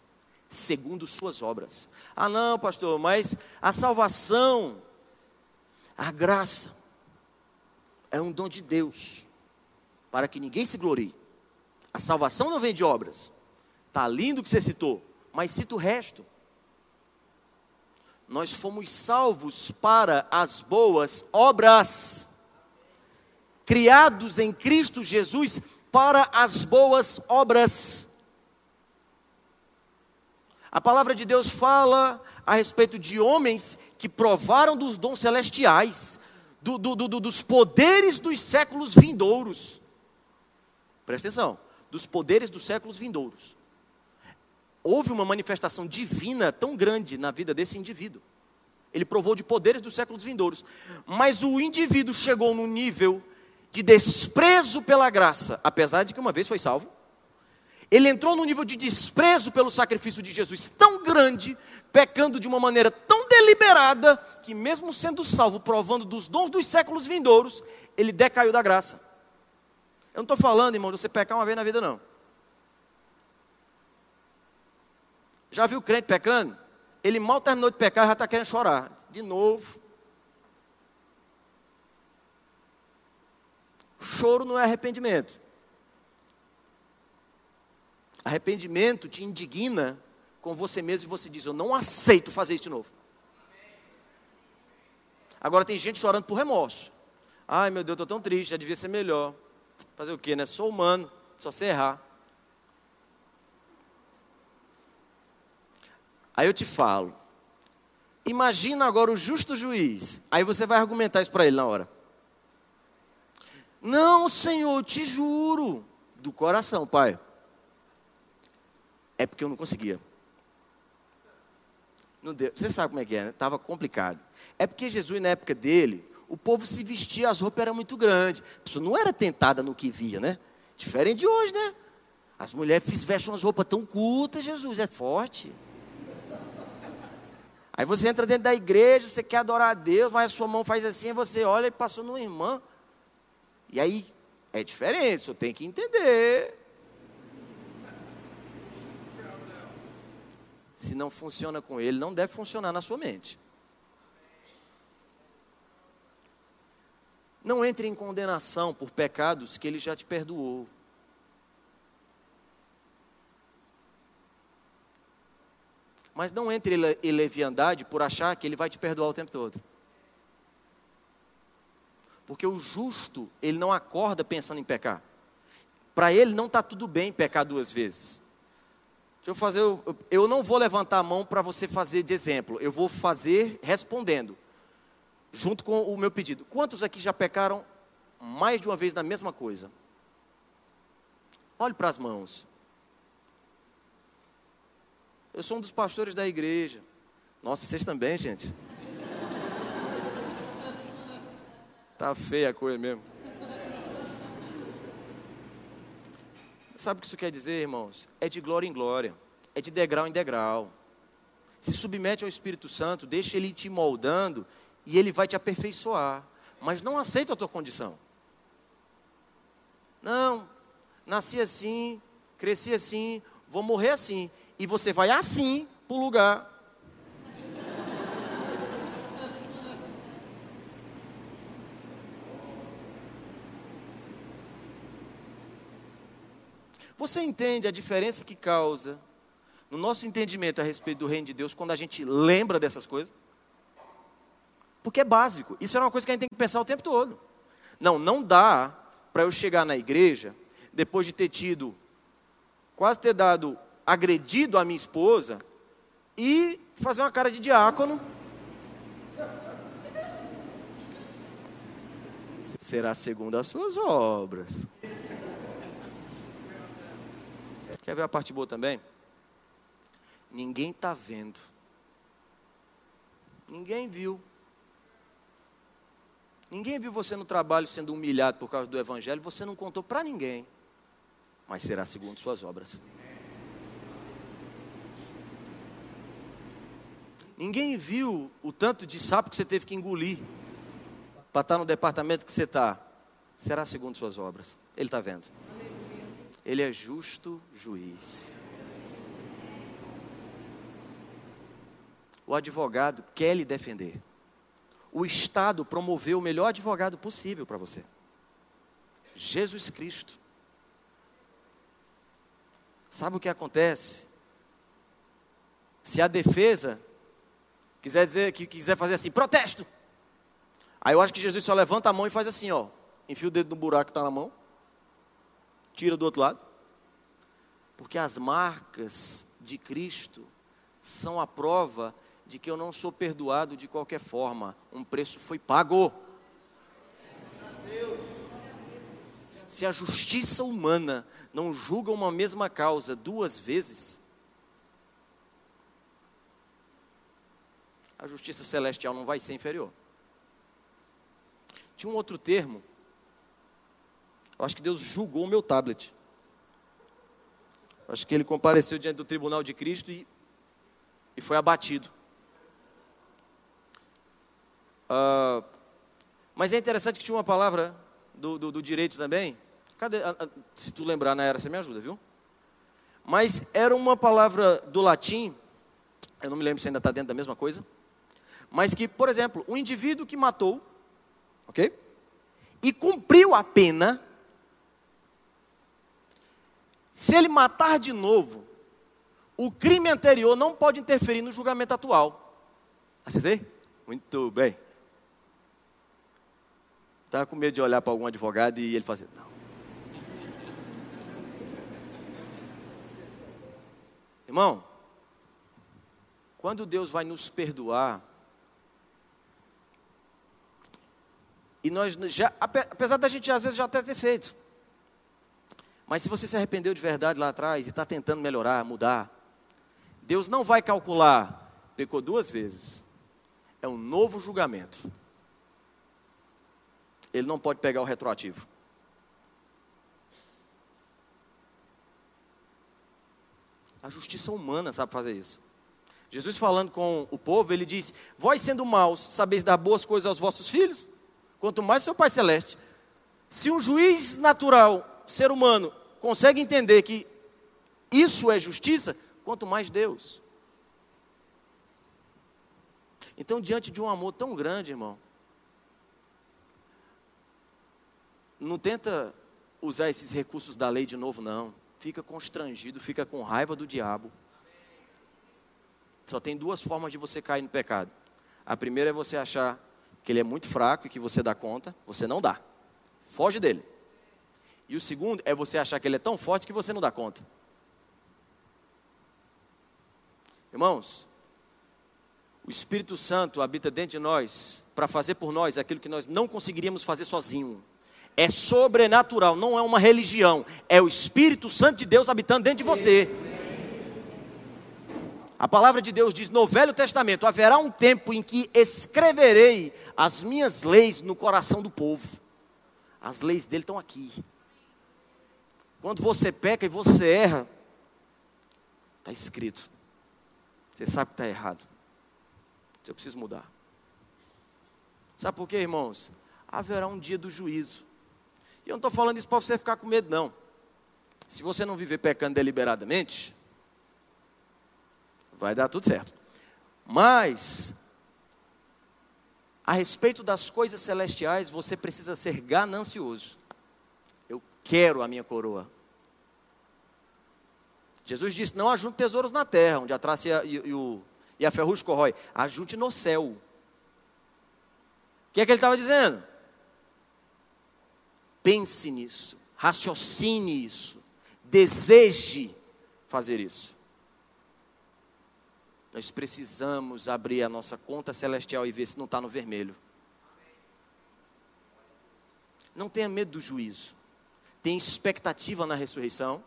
Segundo suas obras. Ah, não, pastor, mas a salvação, a graça, é um dom de Deus, para que ninguém se glorie. A salvação não vem de obras. Está lindo o que você citou, mas cita o resto nós fomos salvos para as boas obras, criados em Cristo Jesus para as boas obras. A palavra de Deus fala a respeito de homens que provaram dos dons celestiais, do, do, do, dos poderes dos séculos vindouros. Presta atenção, dos poderes dos séculos vindouros. Houve uma manifestação divina tão grande na vida desse indivíduo. Ele provou de poderes dos séculos vindouros. Mas o indivíduo chegou no nível de desprezo pela graça, apesar de que uma vez foi salvo. Ele entrou no nível de desprezo pelo sacrifício de Jesus tão grande, pecando de uma maneira tão deliberada, que mesmo sendo salvo, provando dos dons dos séculos vindouros, ele decaiu da graça. Eu não estou falando, irmão, de você pecar uma vez na vida, não. Já viu o crente pecando? Ele mal terminou de pecar, já está querendo chorar. De novo. Choro não é arrependimento. Arrependimento te indigna com você mesmo e você diz: Eu não aceito fazer isso de novo. Agora tem gente chorando por remorso. Ai meu Deus, estou tão triste, já devia ser melhor. Fazer o quê, né? Sou humano, só sei errar. Aí eu te falo. Imagina agora o justo juiz. Aí você vai argumentar isso para ele na hora. Não, Senhor, te juro. Do coração, pai. É porque eu não conseguia. Não deu. Você sabe como é que é, né? Estava complicado. É porque Jesus, na época dele, o povo se vestia, as roupas eram muito grandes. A pessoa não era tentada no que via, né? Diferente de hoje, né? As mulheres vestem umas roupas tão curtas, Jesus, é forte. Aí você entra dentro da igreja, você quer adorar a Deus, mas a sua mão faz assim, e você olha e passou numa irmã. E aí é diferente, você tem que entender. Se não funciona com ele, não deve funcionar na sua mente. Não entre em condenação por pecados que ele já te perdoou. Mas não entre em leviandade por achar que ele vai te perdoar o tempo todo. Porque o justo, ele não acorda pensando em pecar. Para ele não está tudo bem pecar duas vezes. Deixa eu fazer, eu não vou levantar a mão para você fazer de exemplo, eu vou fazer respondendo, junto com o meu pedido. Quantos aqui já pecaram mais de uma vez na mesma coisa? Olhe para as mãos. Eu sou um dos pastores da igreja. Nossa, vocês também, gente. Tá feia a coisa mesmo. Sabe o que isso quer dizer, irmãos? É de glória em glória, é de degrau em degrau. Se submete ao Espírito Santo, deixa ele te moldando e ele vai te aperfeiçoar. Mas não aceita a tua condição. Não, nasci assim, cresci assim, vou morrer assim e você vai assim para o lugar. Você entende a diferença que causa no nosso entendimento a respeito do reino de Deus quando a gente lembra dessas coisas? Porque é básico. Isso é uma coisa que a gente tem que pensar o tempo todo. Não, não dá para eu chegar na igreja depois de ter tido, quase ter dado agredido a minha esposa e fazer uma cara de diácono. Será segundo as suas obras. Quer ver a parte boa também? Ninguém está vendo. Ninguém viu. Ninguém viu você no trabalho sendo humilhado por causa do evangelho, você não contou para ninguém. Mas será segundo suas obras. Ninguém viu o tanto de sapo que você teve que engolir para estar no departamento que você está. Será segundo suas obras. Ele está vendo. Ele é justo juiz. O advogado quer lhe defender. O Estado promoveu o melhor advogado possível para você. Jesus Cristo. Sabe o que acontece? Se a defesa quiser dizer que quiser fazer assim, protesto. Aí eu acho que Jesus só levanta a mão e faz assim, ó, enfia o dedo no buraco que está na mão, tira do outro lado, porque as marcas de Cristo são a prova de que eu não sou perdoado de qualquer forma. Um preço foi pago. Se a justiça humana não julga uma mesma causa duas vezes, a justiça celestial não vai ser inferior. Tinha um outro termo. Eu acho que Deus julgou o meu tablet. Eu acho que ele compareceu diante do tribunal de Cristo e, e foi abatido. Uh, mas é interessante que tinha uma palavra do, do, do direito também. Cadê? Se tu lembrar na era, você me ajuda, viu? Mas era uma palavra do latim, eu não me lembro se ainda está dentro da mesma coisa mas que, por exemplo, um indivíduo que matou, ok? E cumpriu a pena, se ele matar de novo, o crime anterior não pode interferir no julgamento atual. Acertei? Muito bem. Estava com medo de olhar para algum advogado e ele fazer, não. Irmão, quando Deus vai nos perdoar, E nós já, apesar da gente às vezes já até ter feito. Mas se você se arrependeu de verdade lá atrás e está tentando melhorar, mudar, Deus não vai calcular, pecou duas vezes. É um novo julgamento. Ele não pode pegar o retroativo. A justiça humana sabe fazer isso. Jesus falando com o povo, ele diz: Vós sendo maus, sabeis dar boas coisas aos vossos filhos? Quanto mais seu Pai Celeste. Se um juiz natural, ser humano, consegue entender que isso é justiça, quanto mais Deus. Então, diante de um amor tão grande, irmão, não tenta usar esses recursos da lei de novo, não. Fica constrangido, fica com raiva do diabo. Só tem duas formas de você cair no pecado. A primeira é você achar que ele é muito fraco e que você dá conta, você não dá. Foge dele. E o segundo é você achar que ele é tão forte que você não dá conta. Irmãos, o Espírito Santo habita dentro de nós para fazer por nós aquilo que nós não conseguiríamos fazer sozinho. É sobrenatural, não é uma religião, é o Espírito Santo de Deus habitando dentro de você. A palavra de Deus diz no Velho Testamento: haverá um tempo em que escreverei as minhas leis no coração do povo. As leis dele estão aqui. Quando você peca e você erra, está escrito. Você sabe que está errado. Você precisa mudar. Sabe por quê, irmãos? Haverá um dia do juízo. E eu não estou falando isso para você ficar com medo, não. Se você não viver pecando deliberadamente, vai dar tudo certo. Mas, a respeito das coisas celestiais, você precisa ser ganancioso. Eu quero a minha coroa. Jesus disse: Não ajunte tesouros na terra, onde a traça e a, e, o, e a ferrugem corrói. Ajunte no céu. O que é que ele estava dizendo? Pense nisso, raciocine isso, deseje fazer isso. Nós precisamos abrir a nossa conta celestial e ver se não está no vermelho. Não tenha medo do juízo. Tenha expectativa na ressurreição.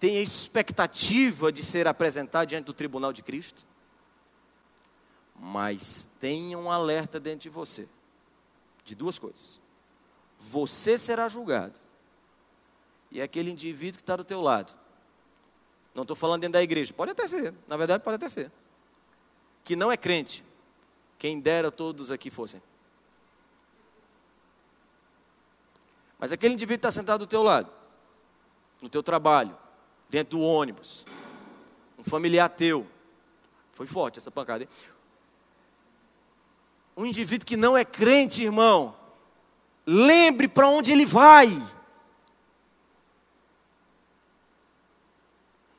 Tenha expectativa de ser apresentado diante do tribunal de Cristo. Mas tenha um alerta dentro de você de duas coisas. Você será julgado. E aquele indivíduo que está do teu lado não estou falando dentro da igreja. Pode até ser, na verdade pode até ser. Que não é crente. Quem dera todos aqui fossem. Mas aquele indivíduo está sentado do teu lado, no teu trabalho, dentro do ônibus, um familiar teu. Foi forte essa pancada, hein? Um indivíduo que não é crente, irmão, lembre para onde ele vai.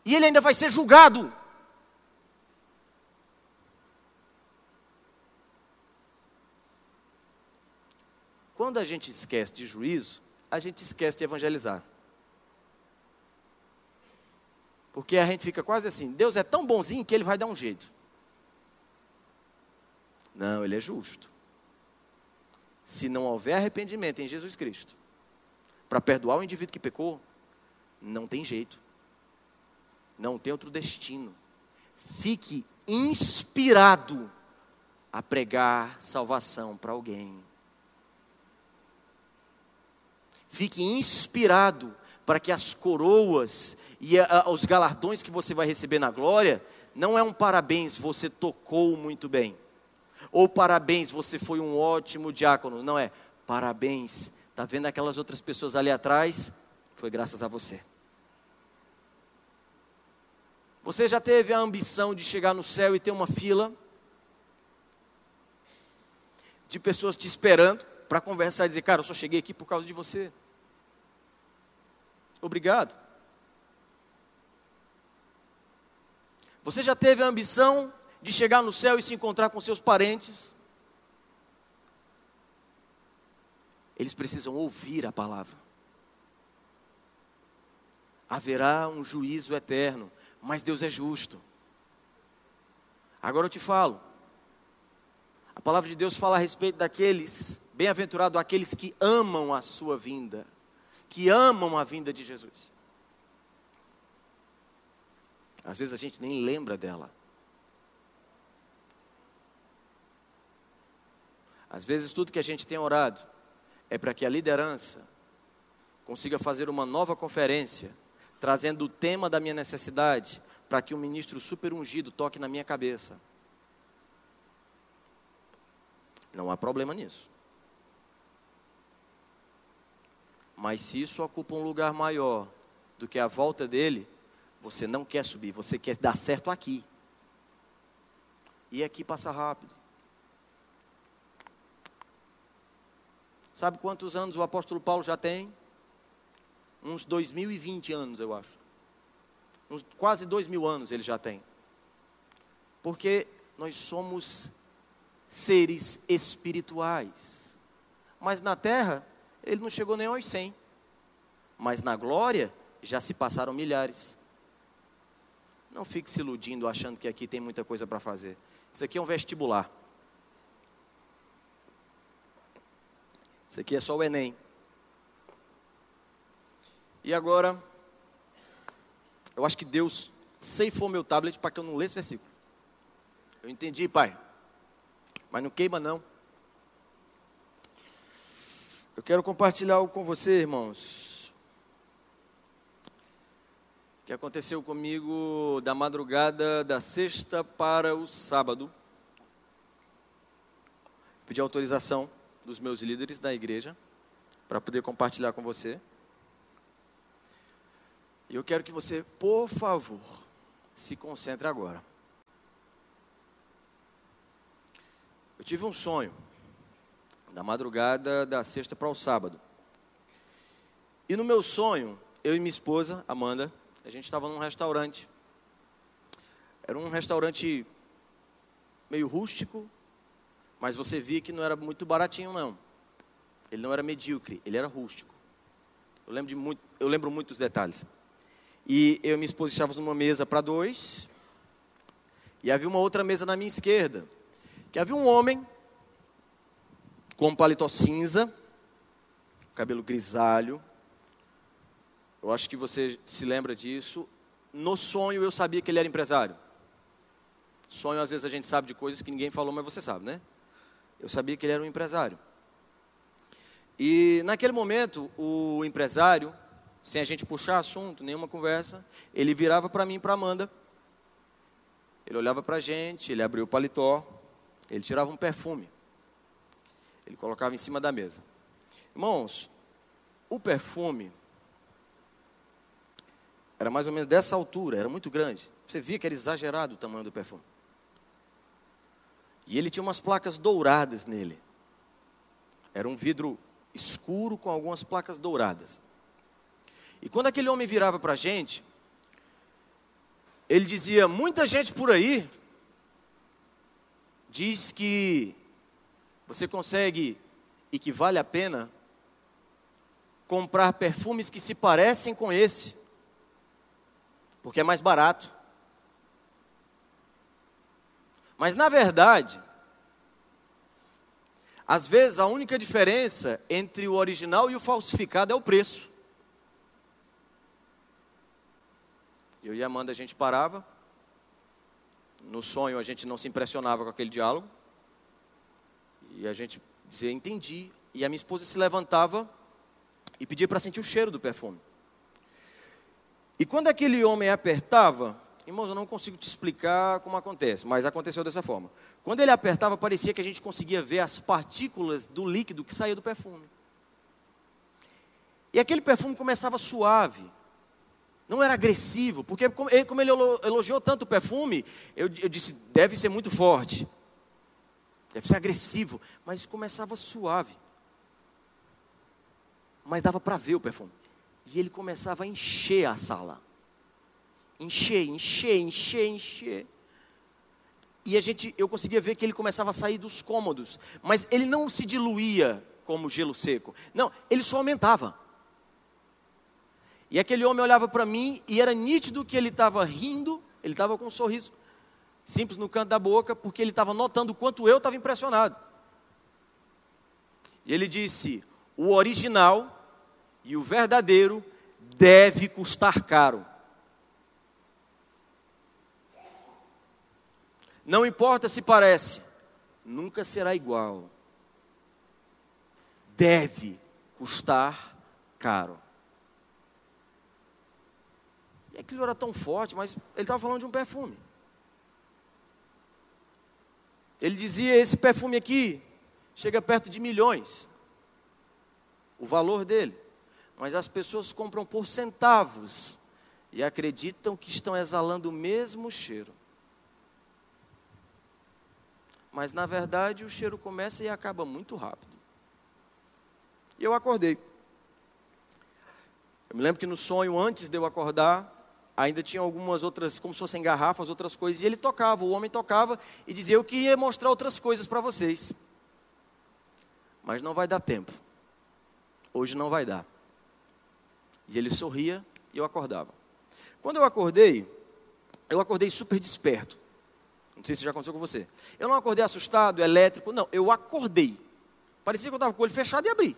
E ele ainda vai ser julgado. Quando a gente esquece de juízo, a gente esquece de evangelizar. Porque a gente fica quase assim: Deus é tão bonzinho que ele vai dar um jeito. Não, ele é justo. Se não houver arrependimento em Jesus Cristo, para perdoar o indivíduo que pecou, não tem jeito. Não tem outro destino. Fique inspirado a pregar salvação para alguém. Fique inspirado para que as coroas e a, os galardões que você vai receber na glória não é um parabéns, você tocou muito bem. Ou parabéns, você foi um ótimo diácono. Não é. Parabéns. Está vendo aquelas outras pessoas ali atrás? Foi graças a você. Você já teve a ambição de chegar no céu e ter uma fila de pessoas te esperando para conversar e dizer, cara, eu só cheguei aqui por causa de você. Obrigado. Você já teve a ambição de chegar no céu e se encontrar com seus parentes? Eles precisam ouvir a palavra. Haverá um juízo eterno mas Deus é justo. Agora eu te falo. A palavra de Deus fala a respeito daqueles, bem-aventurados aqueles que amam a sua vinda, que amam a vinda de Jesus. Às vezes a gente nem lembra dela. Às vezes tudo que a gente tem orado é para que a liderança consiga fazer uma nova conferência trazendo o tema da minha necessidade para que um ministro super ungido toque na minha cabeça. Não há problema nisso. Mas se isso ocupa um lugar maior do que a volta dele, você não quer subir, você quer dar certo aqui. E aqui passa rápido. Sabe quantos anos o apóstolo Paulo já tem? Uns 2020 anos, eu acho. Uns quase dois mil anos ele já tem. Porque nós somos seres espirituais. Mas na terra, ele não chegou nem aos 100. Mas na glória, já se passaram milhares. Não fique se iludindo achando que aqui tem muita coisa para fazer. Isso aqui é um vestibular. Isso aqui é só o Enem. E agora, eu acho que Deus ceifou meu tablet para que eu não lesse versículo. Eu entendi, pai. Mas não queima não. Eu quero compartilhar algo com você, irmãos. Que aconteceu comigo da madrugada da sexta para o sábado. Pedi autorização dos meus líderes da igreja para poder compartilhar com você. E eu quero que você, por favor, se concentre agora. Eu tive um sonho da madrugada da sexta para o sábado. E no meu sonho, eu e minha esposa, Amanda, a gente estava num restaurante. Era um restaurante meio rústico, mas você via que não era muito baratinho não. Ele não era medíocre, ele era rústico. Eu lembro, de muito, eu lembro muitos detalhes. E eu e minha esposa estávamos numa mesa para dois. E havia uma outra mesa na minha esquerda. Que havia um homem com um paletó cinza, cabelo grisalho. Eu acho que você se lembra disso. No sonho eu sabia que ele era empresário. Sonho às vezes a gente sabe de coisas que ninguém falou, mas você sabe, né? Eu sabia que ele era um empresário. E naquele momento, o empresário sem a gente puxar assunto, nenhuma conversa, ele virava para mim e para Amanda. Ele olhava para a gente, ele abriu o paletó, ele tirava um perfume. Ele colocava em cima da mesa. Irmãos, o perfume era mais ou menos dessa altura, era muito grande. Você via que era exagerado o tamanho do perfume. E ele tinha umas placas douradas nele. Era um vidro escuro com algumas placas douradas. E quando aquele homem virava para a gente, ele dizia: muita gente por aí diz que você consegue e que vale a pena comprar perfumes que se parecem com esse, porque é mais barato. Mas na verdade, às vezes a única diferença entre o original e o falsificado é o preço. Eu e a Amanda a gente parava, no sonho a gente não se impressionava com aquele diálogo, e a gente dizia, entendi. E a minha esposa se levantava e pedia para sentir o cheiro do perfume. E quando aquele homem apertava, irmãos, eu não consigo te explicar como acontece, mas aconteceu dessa forma. Quando ele apertava, parecia que a gente conseguia ver as partículas do líquido que saía do perfume. E aquele perfume começava suave, não era agressivo, porque como ele elogiou tanto o perfume, eu, eu disse, deve ser muito forte, deve ser agressivo, mas começava suave. Mas dava para ver o perfume. E ele começava a encher a sala. Encher, encher, encher, encher. E a gente, eu conseguia ver que ele começava a sair dos cômodos, mas ele não se diluía como gelo seco. Não, ele só aumentava. E aquele homem olhava para mim e era nítido que ele estava rindo, ele estava com um sorriso simples no canto da boca, porque ele estava notando o quanto eu estava impressionado. E ele disse: o original e o verdadeiro deve custar caro. Não importa se parece, nunca será igual. Deve custar caro. E aquilo era tão forte, mas ele estava falando de um perfume. Ele dizia: esse perfume aqui chega perto de milhões. O valor dele. Mas as pessoas compram por centavos e acreditam que estão exalando o mesmo cheiro mas na verdade o cheiro começa e acaba muito rápido. E eu acordei. Eu me lembro que no sonho, antes de eu acordar, ainda tinha algumas outras, como se fossem garrafas, outras coisas, e ele tocava, o homem tocava e dizia: Eu queria mostrar outras coisas para vocês, mas não vai dar tempo, hoje não vai dar. E ele sorria e eu acordava. Quando eu acordei, eu acordei super desperto. Não sei se já aconteceu com você. Eu não acordei assustado, elétrico, não. Eu acordei. Parecia que eu estava com o olho fechado e abri.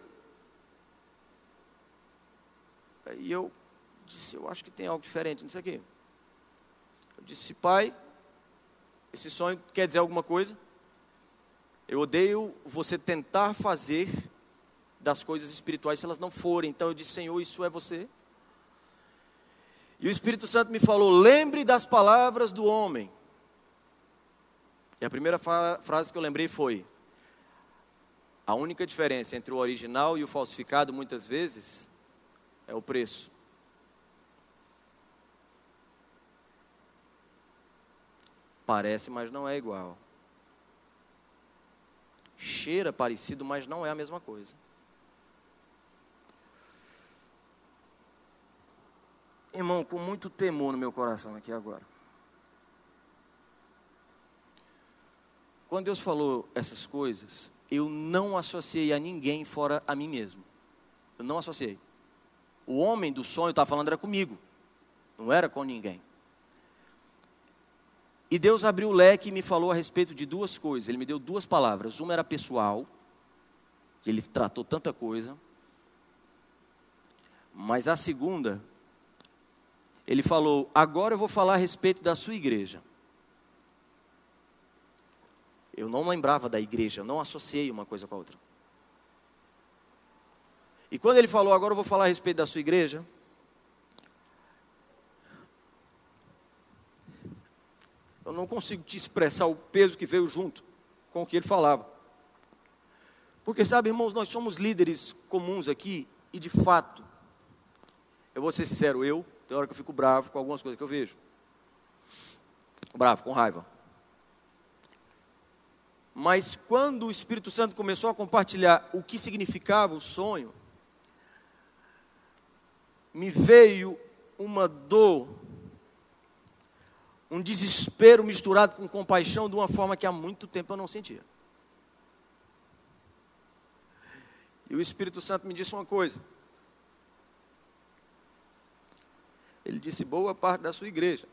Aí eu disse, eu acho que tem algo diferente nisso aqui. Eu disse, pai, esse sonho quer dizer alguma coisa? Eu odeio você tentar fazer das coisas espirituais se elas não forem. Então eu disse, Senhor, isso é você? E o Espírito Santo me falou: lembre das palavras do homem e a primeira frase que eu lembrei foi: a única diferença entre o original e o falsificado, muitas vezes, é o preço. Parece, mas não é igual. Cheira parecido, mas não é a mesma coisa. Irmão, com muito temor no meu coração aqui agora. Quando Deus falou essas coisas, eu não associei a ninguém fora a mim mesmo. Eu não associei. O homem do sonho estava falando era comigo, não era com ninguém. E Deus abriu o leque e me falou a respeito de duas coisas. Ele me deu duas palavras. Uma era pessoal, que ele tratou tanta coisa. Mas a segunda, ele falou: agora eu vou falar a respeito da sua igreja. Eu não lembrava da igreja, eu não associei uma coisa com a outra. E quando ele falou, agora eu vou falar a respeito da sua igreja, eu não consigo te expressar o peso que veio junto com o que ele falava. Porque, sabe, irmãos, nós somos líderes comuns aqui, e de fato, eu vou ser sincero, eu, tem hora que eu fico bravo com algumas coisas que eu vejo. Bravo, com raiva. Mas quando o Espírito Santo começou a compartilhar o que significava o sonho, me veio uma dor, um desespero misturado com compaixão de uma forma que há muito tempo eu não sentia. E o Espírito Santo me disse uma coisa: Ele disse: boa parte da sua igreja.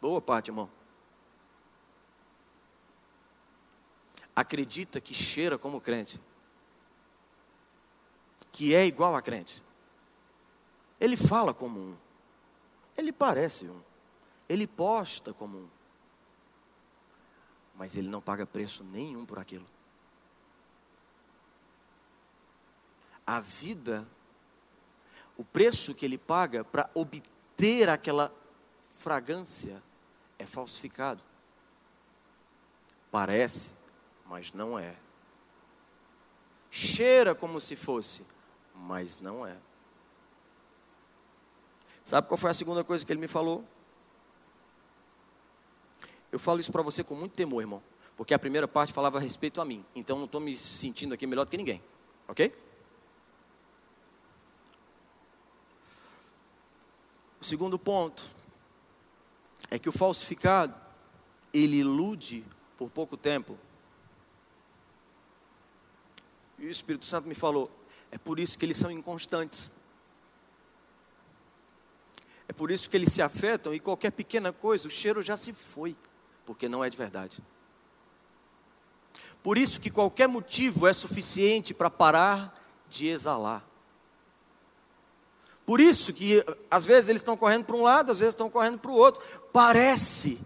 Boa parte, irmão. Acredita que cheira como crente, que é igual a crente. Ele fala como um, ele parece um, ele posta como um, mas ele não paga preço nenhum por aquilo. A vida, o preço que ele paga para obter aquela fragrância é falsificado. Parece, mas não é. Cheira como se fosse, mas não é. Sabe qual foi a segunda coisa que ele me falou? Eu falo isso para você com muito temor, irmão, porque a primeira parte falava a respeito a mim, então não estou me sentindo aqui melhor do que ninguém, ok? O segundo ponto é que o falsificado, ele ilude por pouco tempo. E o Espírito Santo me falou, é por isso que eles são inconstantes. É por isso que eles se afetam e qualquer pequena coisa, o cheiro já se foi, porque não é de verdade. Por isso que qualquer motivo é suficiente para parar de exalar. Por isso que às vezes eles estão correndo para um lado, às vezes estão correndo para o outro. Parece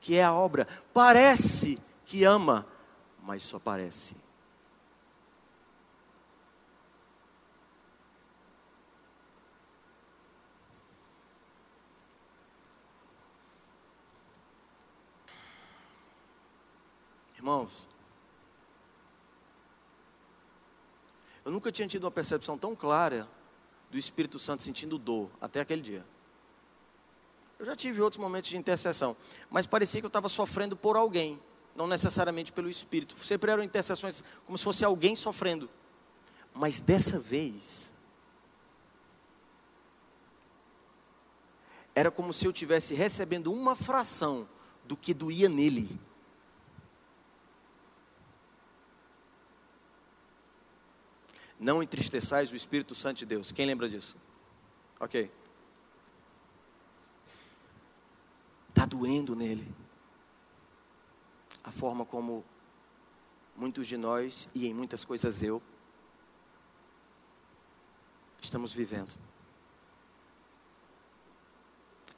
que é a obra, parece que ama, mas só parece. Irmãos, eu nunca tinha tido uma percepção tão clara do Espírito Santo sentindo dor até aquele dia. Eu já tive outros momentos de intercessão, mas parecia que eu estava sofrendo por alguém, não necessariamente pelo Espírito. Sempre eram intercessões como se fosse alguém sofrendo. Mas dessa vez, era como se eu tivesse recebendo uma fração do que doía nele. Não entristeçais o Espírito Santo de Deus. Quem lembra disso? Ok. Está doendo nele. A forma como muitos de nós, e em muitas coisas eu, estamos vivendo.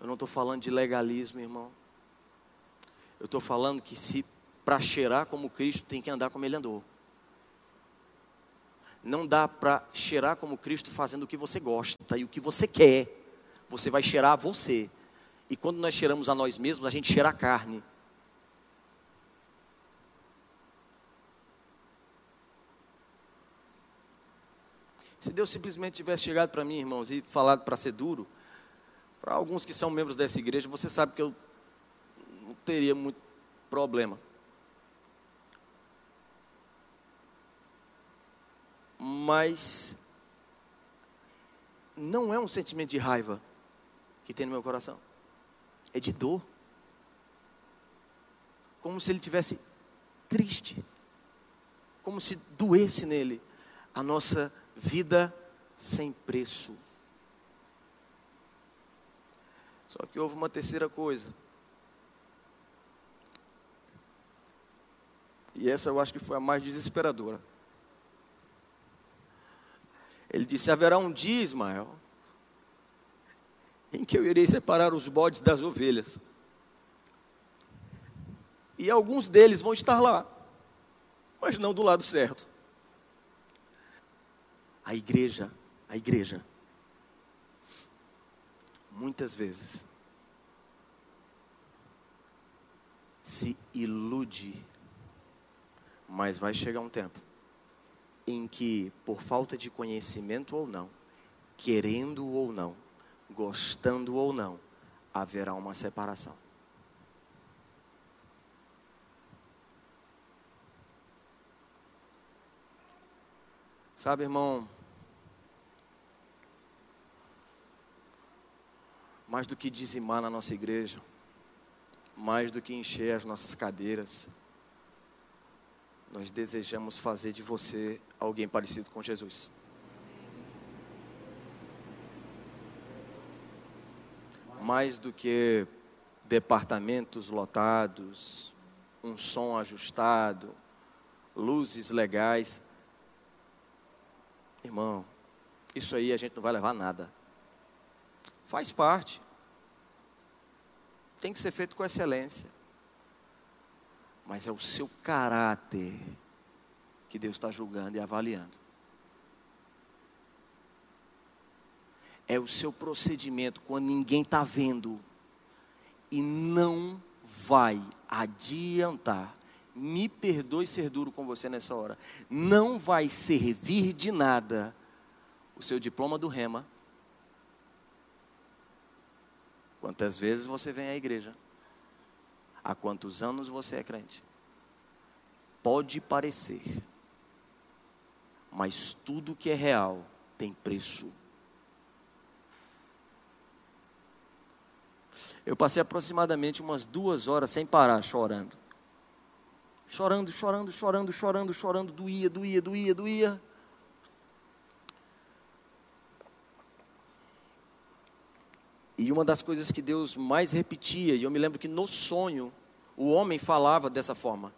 Eu não estou falando de legalismo, irmão. Eu estou falando que se para cheirar como Cristo tem que andar como Ele andou. Não dá para cheirar como Cristo fazendo o que você gosta e o que você quer. Você vai cheirar a você. E quando nós cheiramos a nós mesmos, a gente cheira a carne. Se Deus simplesmente tivesse chegado para mim, irmãos, e falado para ser duro, para alguns que são membros dessa igreja, você sabe que eu não teria muito problema. Mas não é um sentimento de raiva que tem no meu coração, é de dor, como se ele tivesse triste, como se doesse nele a nossa vida sem preço. Só que houve uma terceira coisa. E essa eu acho que foi a mais desesperadora. Ele disse: Haverá um dia, Ismael, em que eu irei separar os bodes das ovelhas. E alguns deles vão estar lá, mas não do lado certo. A igreja, a igreja, muitas vezes, se ilude, mas vai chegar um tempo em que, por falta de conhecimento ou não, querendo ou não, gostando ou não, haverá uma separação. Sabe, irmão, mais do que dizimar na nossa igreja, mais do que encher as nossas cadeiras, nós desejamos fazer de você alguém parecido com Jesus. mais do que departamentos lotados, um som ajustado, luzes legais. Irmão, isso aí a gente não vai levar nada. Faz parte. Tem que ser feito com excelência. Mas é o seu caráter que Deus está julgando e avaliando. É o seu procedimento quando ninguém está vendo. E não vai adiantar. Me perdoe ser duro com você nessa hora. Não vai servir de nada o seu diploma do Rema. Quantas vezes você vem à igreja? Há quantos anos você é crente? Pode parecer, mas tudo que é real tem preço. Eu passei aproximadamente umas duas horas sem parar chorando. Chorando, chorando, chorando, chorando, chorando, doía, doía, doía, doía. E uma das coisas que Deus mais repetia, e eu me lembro que no sonho, o homem falava dessa forma.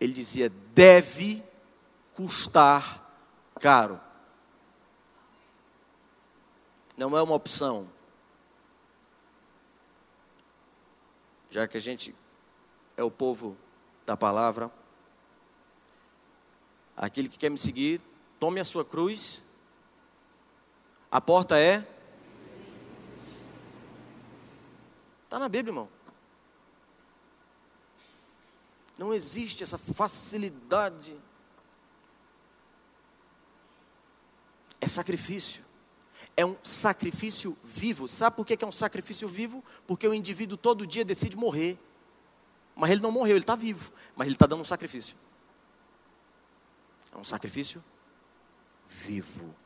Ele dizia: deve custar caro. Não é uma opção. Já que a gente é o povo da palavra, aquele que quer me seguir, tome a sua cruz. A porta é Está na Bíblia, irmão. Não existe essa facilidade. É sacrifício. É um sacrifício vivo. Sabe por que é um sacrifício vivo? Porque o indivíduo todo dia decide morrer. Mas ele não morreu, ele está vivo. Mas ele está dando um sacrifício. É um sacrifício vivo.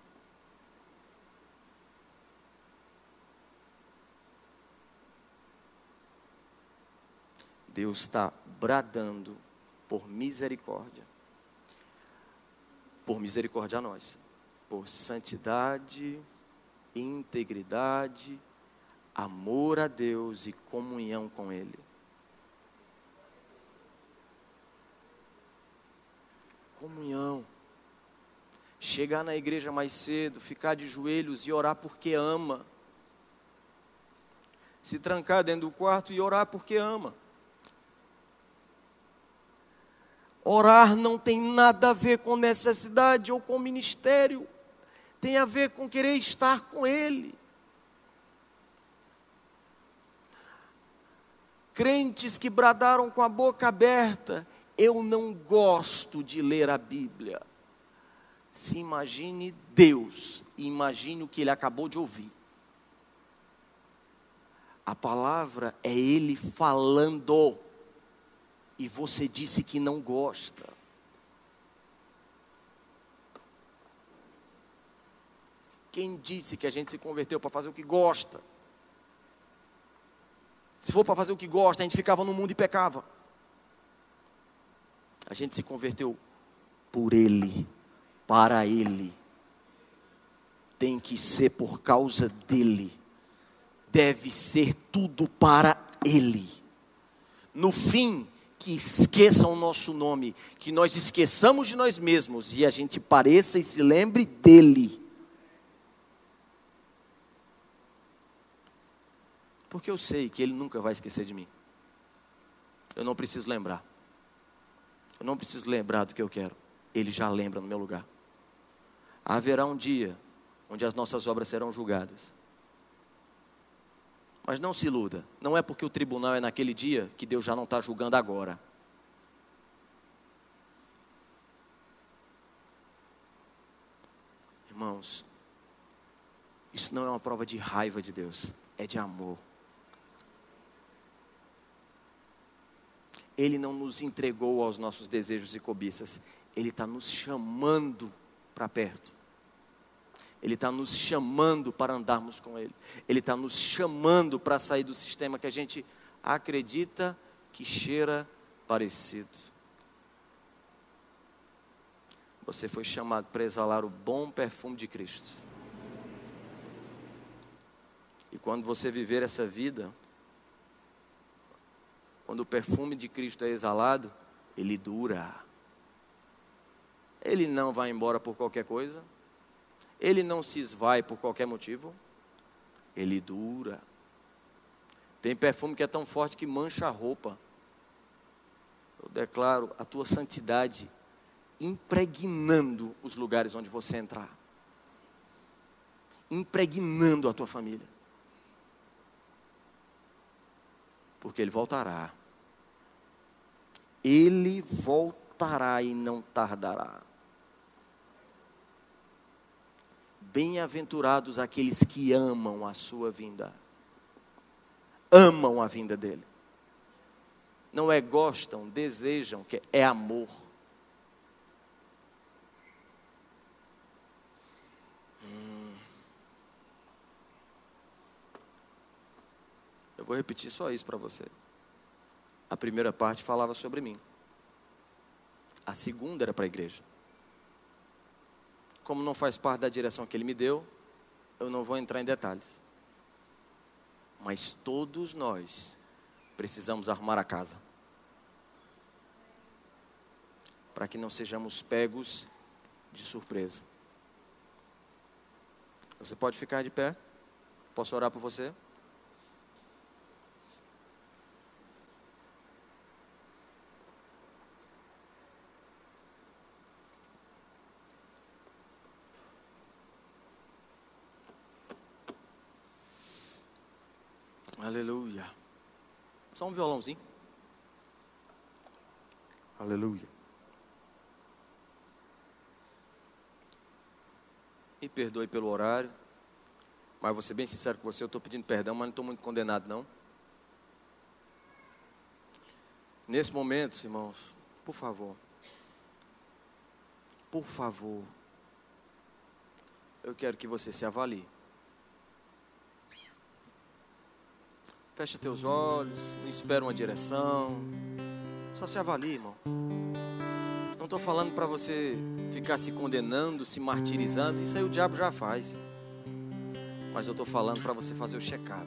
Deus está bradando por misericórdia. Por misericórdia a nós. Por santidade, integridade, amor a Deus e comunhão com Ele. Comunhão. Chegar na igreja mais cedo, ficar de joelhos e orar porque ama. Se trancar dentro do quarto e orar porque ama. Orar não tem nada a ver com necessidade ou com ministério, tem a ver com querer estar com Ele. Crentes que bradaram com a boca aberta, eu não gosto de ler a Bíblia. Se imagine Deus e imagine o que ele acabou de ouvir. A palavra é Ele falando e você disse que não gosta. Quem disse que a gente se converteu para fazer o que gosta? Se for para fazer o que gosta, a gente ficava no mundo e pecava. A gente se converteu por Ele, para Ele. Tem que ser por causa dEle. Deve ser tudo para Ele. No fim, que esqueçam o nosso nome, que nós esqueçamos de nós mesmos e a gente pareça e se lembre dele. Porque eu sei que ele nunca vai esquecer de mim. Eu não preciso lembrar. Eu não preciso lembrar do que eu quero. Ele já lembra no meu lugar. Haverá um dia onde as nossas obras serão julgadas. Mas não se iluda, não é porque o tribunal é naquele dia que Deus já não está julgando agora. Irmãos, isso não é uma prova de raiva de Deus, é de amor. Ele não nos entregou aos nossos desejos e cobiças, Ele está nos chamando para perto. Ele está nos chamando para andarmos com Ele. Ele está nos chamando para sair do sistema que a gente acredita que cheira parecido. Você foi chamado para exalar o bom perfume de Cristo. E quando você viver essa vida, quando o perfume de Cristo é exalado, ele dura. Ele não vai embora por qualquer coisa. Ele não se esvai por qualquer motivo. Ele dura. Tem perfume que é tão forte que mancha a roupa. Eu declaro a tua santidade impregnando os lugares onde você entrar. Impregnando a tua família. Porque ele voltará. Ele voltará e não tardará. Bem-aventurados aqueles que amam a sua vinda. Amam a vinda dele. Não é gostam, desejam, que é amor. Hum. Eu vou repetir só isso para você. A primeira parte falava sobre mim. A segunda era para a igreja como não faz parte da direção que ele me deu, eu não vou entrar em detalhes. Mas todos nós precisamos arrumar a casa. Para que não sejamos pegos de surpresa. Você pode ficar de pé? Posso orar por você? Aleluia. Só um violãozinho. Aleluia. Me perdoe pelo horário. Mas vou ser bem sincero com você, eu estou pedindo perdão, mas não estou muito condenado não. Nesse momento, irmãos, por favor. Por favor. Eu quero que você se avalie. Fecha teus olhos, não espera uma direção. Só se avalie, irmão. Não estou falando para você ficar se condenando, se martirizando. Isso aí o diabo já faz. Mas eu estou falando para você fazer o check-up.